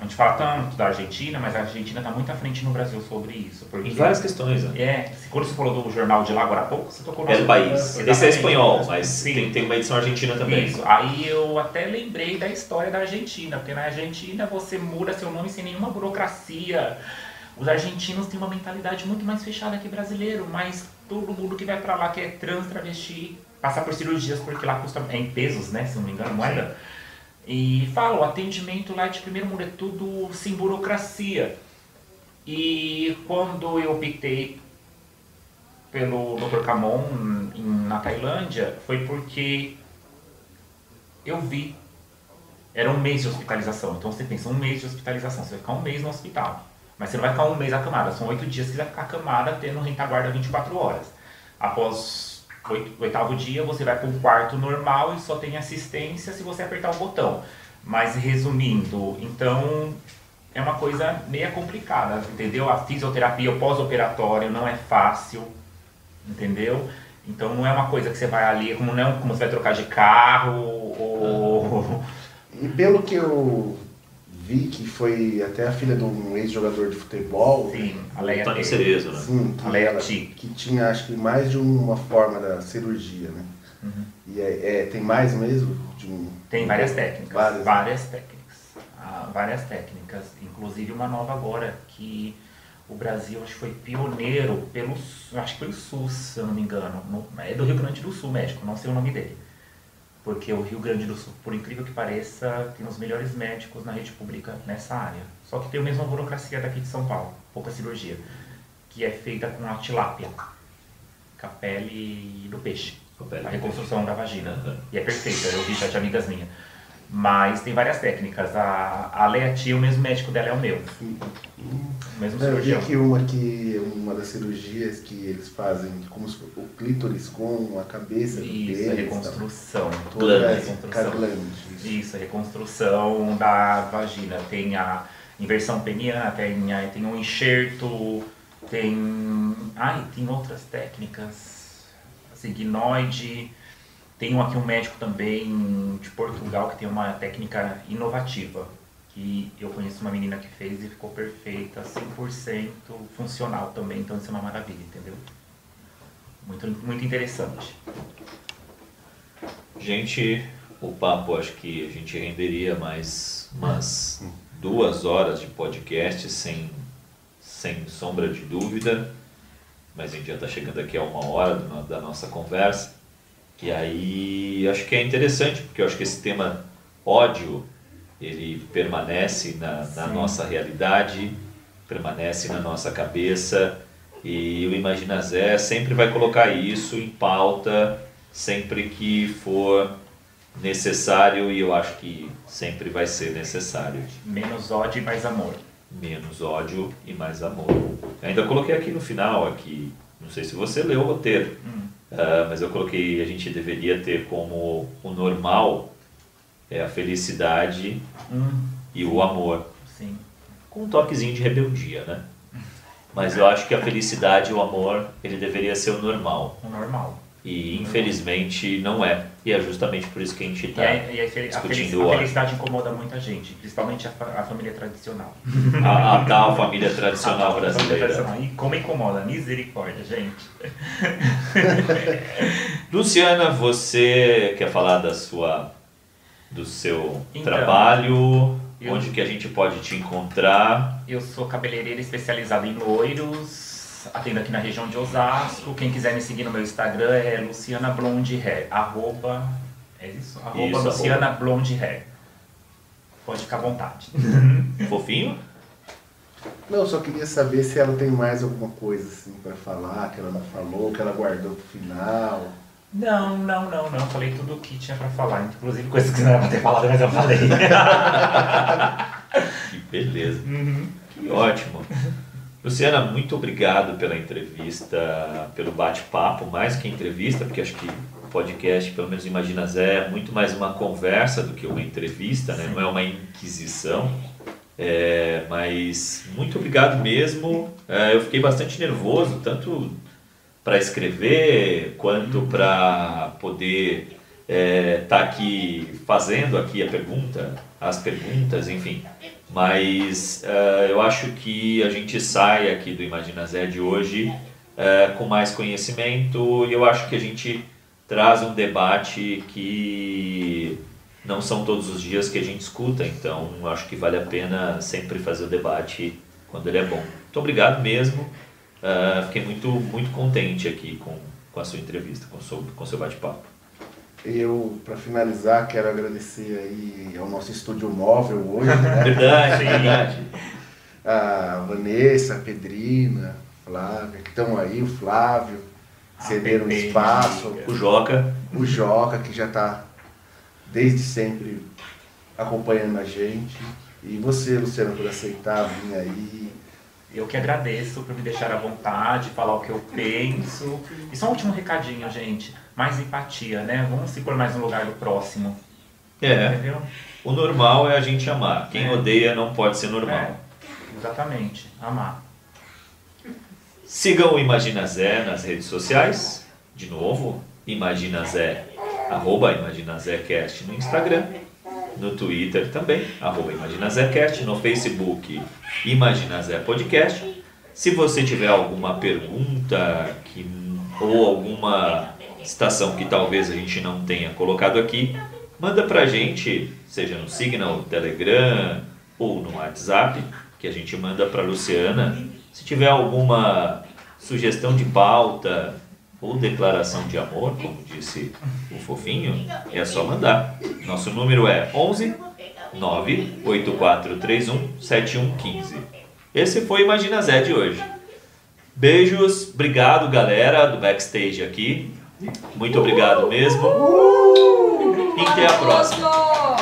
a gente fala tanto da Argentina, mas a Argentina está muito à frente no Brasil sobre isso. Porque, Tem várias questões, né? é, quando você falou do jornal de lá agora há pouco, você tocou no É assunto. do país. Esse é espanhol, mas Sim. tem, tem uma edição argentina também. Isso. Aí eu até lembrei da história da Argentina, porque na Argentina você muda seu nome sem nenhuma burocracia. Os argentinos têm uma mentalidade muito mais fechada que brasileiro, mas todo mundo que vai pra lá que é trans, travesti, passa por cirurgias porque lá custa é em pesos, né, se não me engano, moeda. E fala, o atendimento lá é de primeiro mundo é tudo sem burocracia. E quando eu optei pelo Dr. Camon na Tailândia, foi porque eu vi. Era um mês de hospitalização. Então você pensa, um mês de hospitalização. Você vai ficar um mês no hospital. Mas você não vai ficar um mês acamada. São oito dias que você vai ficar acamada tendo retaguarda 24 horas. Após oitavo dia, você vai para um quarto normal e só tem assistência se você apertar o botão. Mas resumindo, então é uma coisa meio complicada, entendeu? A fisioterapia, pós-operatório não é fácil, entendeu? Então não é uma coisa que você vai ali, como não como você vai trocar de carro ou <laughs> E pelo que eu vi, que foi até a filha de um ex-jogador de futebol, sim, a Leia Antônio. Cerezo, né? sim, que, A Leia ela- que tinha acho que mais de uma forma da cirurgia, né? Uhum. E é, é- tem mais mesmo? De um- Tem várias técnicas. Várias. Várias, técnicas. Ah, várias técnicas. Inclusive uma nova agora que o Brasil acho que foi pioneiro pelo acho que foi o SUS, se eu não me engano. No- é do Rio Grande do Sul, médico, não sei o nome dele. Porque o Rio Grande do Sul, por incrível que pareça, tem os melhores médicos na rede pública nessa área. Só que tem a mesma burocracia daqui de São Paulo, pouca cirurgia, que é feita com a tilápia, com a pele do peixe a reconstrução da vagina. E é perfeita, eu vi já de amigas minhas. Mas tem várias técnicas. A, a Leia Tia, o mesmo médico dela é o meu. O mesmo Eu vi aqui uma que uma das cirurgias que eles fazem como o clítoris com a cabeça Isso, a pênis, reconstrução. tal. Toda Toda a reconstrução. glande, isso. A reconstrução da vagina. Tem a inversão peniana, tem, a- tem um enxerto, tem. Ai, tem outras técnicas. Signoide. Tem um aqui um médico também de Portugal que tem uma técnica inovativa. Que eu conheço uma menina que fez e ficou perfeita, 100% funcional também, então isso é uma maravilha, entendeu? Muito, muito interessante. Gente, o papo acho que a gente renderia mais umas duas horas de podcast sem, sem sombra de dúvida. Mas a gente já está chegando aqui a uma hora da nossa conversa. E aí acho que é interessante, porque eu acho que esse tema ódio, ele permanece na, na nossa realidade, permanece na nossa cabeça. E o Imagina Zé sempre vai colocar isso em pauta sempre que for necessário e eu acho que sempre vai ser necessário. Menos ódio e mais amor. Menos ódio e mais amor. Eu ainda coloquei aqui no final, aqui, não sei se você leu o roteiro, Hum. Ah, mas eu coloquei a gente deveria ter como o normal é a felicidade Hum, e o amor, sim. com um toquezinho de rebeldia, né? Mas eu acho que a felicidade e o amor, ele deveria ser o normal. O normal. E infelizmente não é. E é justamente por isso que a gente está a, e a, fel- a, discutindo a ódio. felicidade incomoda muita gente, principalmente a, fa- a família tradicional. a, a tal família tradicional A família brasileira. tradicional. E como incomoda? Misericórdia, gente. <laughs> Luciana, você quer falar da sua, do seu Então, trabalho? eu- Onde que a gente pode te encontrar? Eu sou cabeleireira especializada em loiros, atendo aqui na região de Osasco. Quem quiser me seguir no meu Instagram é Luciana Blonde Hair. Arroba, é isso? Arroba Isso, Luciana Blonde Hair. Pode ficar à vontade. <laughs> Fofinho? Não, só queria saber se ela tem mais alguma coisa assim para falar, que ela não falou, que ela guardou pro final. Não, não, não, não. Falei tudo o que tinha pra falar. Inclusive coisas que não era pra ter falado, mas eu falei. <laughs> Que beleza. Uhum. Que ótimo. Luciana, muito obrigado pela entrevista, pelo bate-papo, mais que entrevista, porque acho que o podcast, pelo menos Imagina Zé, é muito mais uma conversa do que uma entrevista, né? não é uma inquisição. É, mas muito obrigado mesmo. É, eu fiquei bastante nervoso, tanto para escrever quanto para poder estar aqui fazendo aqui a pergunta, as perguntas, enfim. Mas eh, eu acho que a gente sai aqui do Imagina Zé de hoje eh, com mais conhecimento e eu acho que a gente traz um debate que não são todos os dias que a gente escuta, então acho que vale a pena sempre fazer o debate quando ele é bom. Muito obrigado mesmo. Ah, fiquei muito, muito contente aqui com, com a sua entrevista, com o seu, com o seu bate-papo. Eu, para finalizar, quero agradecer aí ao nosso estúdio móvel hoje, né? <laughs> Verdade, <laughs> verdade. a Vanessa, a Pedrina, a Flávia, que estão aí, o Flávio, cederam Pepe, espaço, O Joca, o Joca, que já está desde sempre acompanhando a gente. E você, Luciano, por aceitar vir aí. Eu que agradeço por me deixar à vontade, falar o que eu penso. E só um último recadinho, gente. Mais empatia, né? Vamos se pôr mais no lugar do próximo. é, Entendeu? o normal é a gente amar. Quem É. odeia não pode ser normal. É, exatamente. Amar. Sigam o Imagina Zé nas redes sociais. De novo, Imagina Zé, arroba Imagina Zé Cast no Instagram. No Twitter também, arroba Imagina Zé Cast. No Facebook, Imagina Zé Podcast. Se você tiver alguma pergunta que, ou alguma citação que talvez a gente não tenha colocado aqui, manda pra gente, seja no Signal, Telegram ou no WhatsApp, que a gente manda pra Luciana. Se tiver alguma sugestão de pauta ou declaração de amor, como disse o fofinho, é só mandar. Nosso número é 11 98431 7115. Esse foi Imagina Zé de hoje. Beijos, obrigado galera do backstage aqui. Muito obrigado mesmo. Uh! E até a próxima.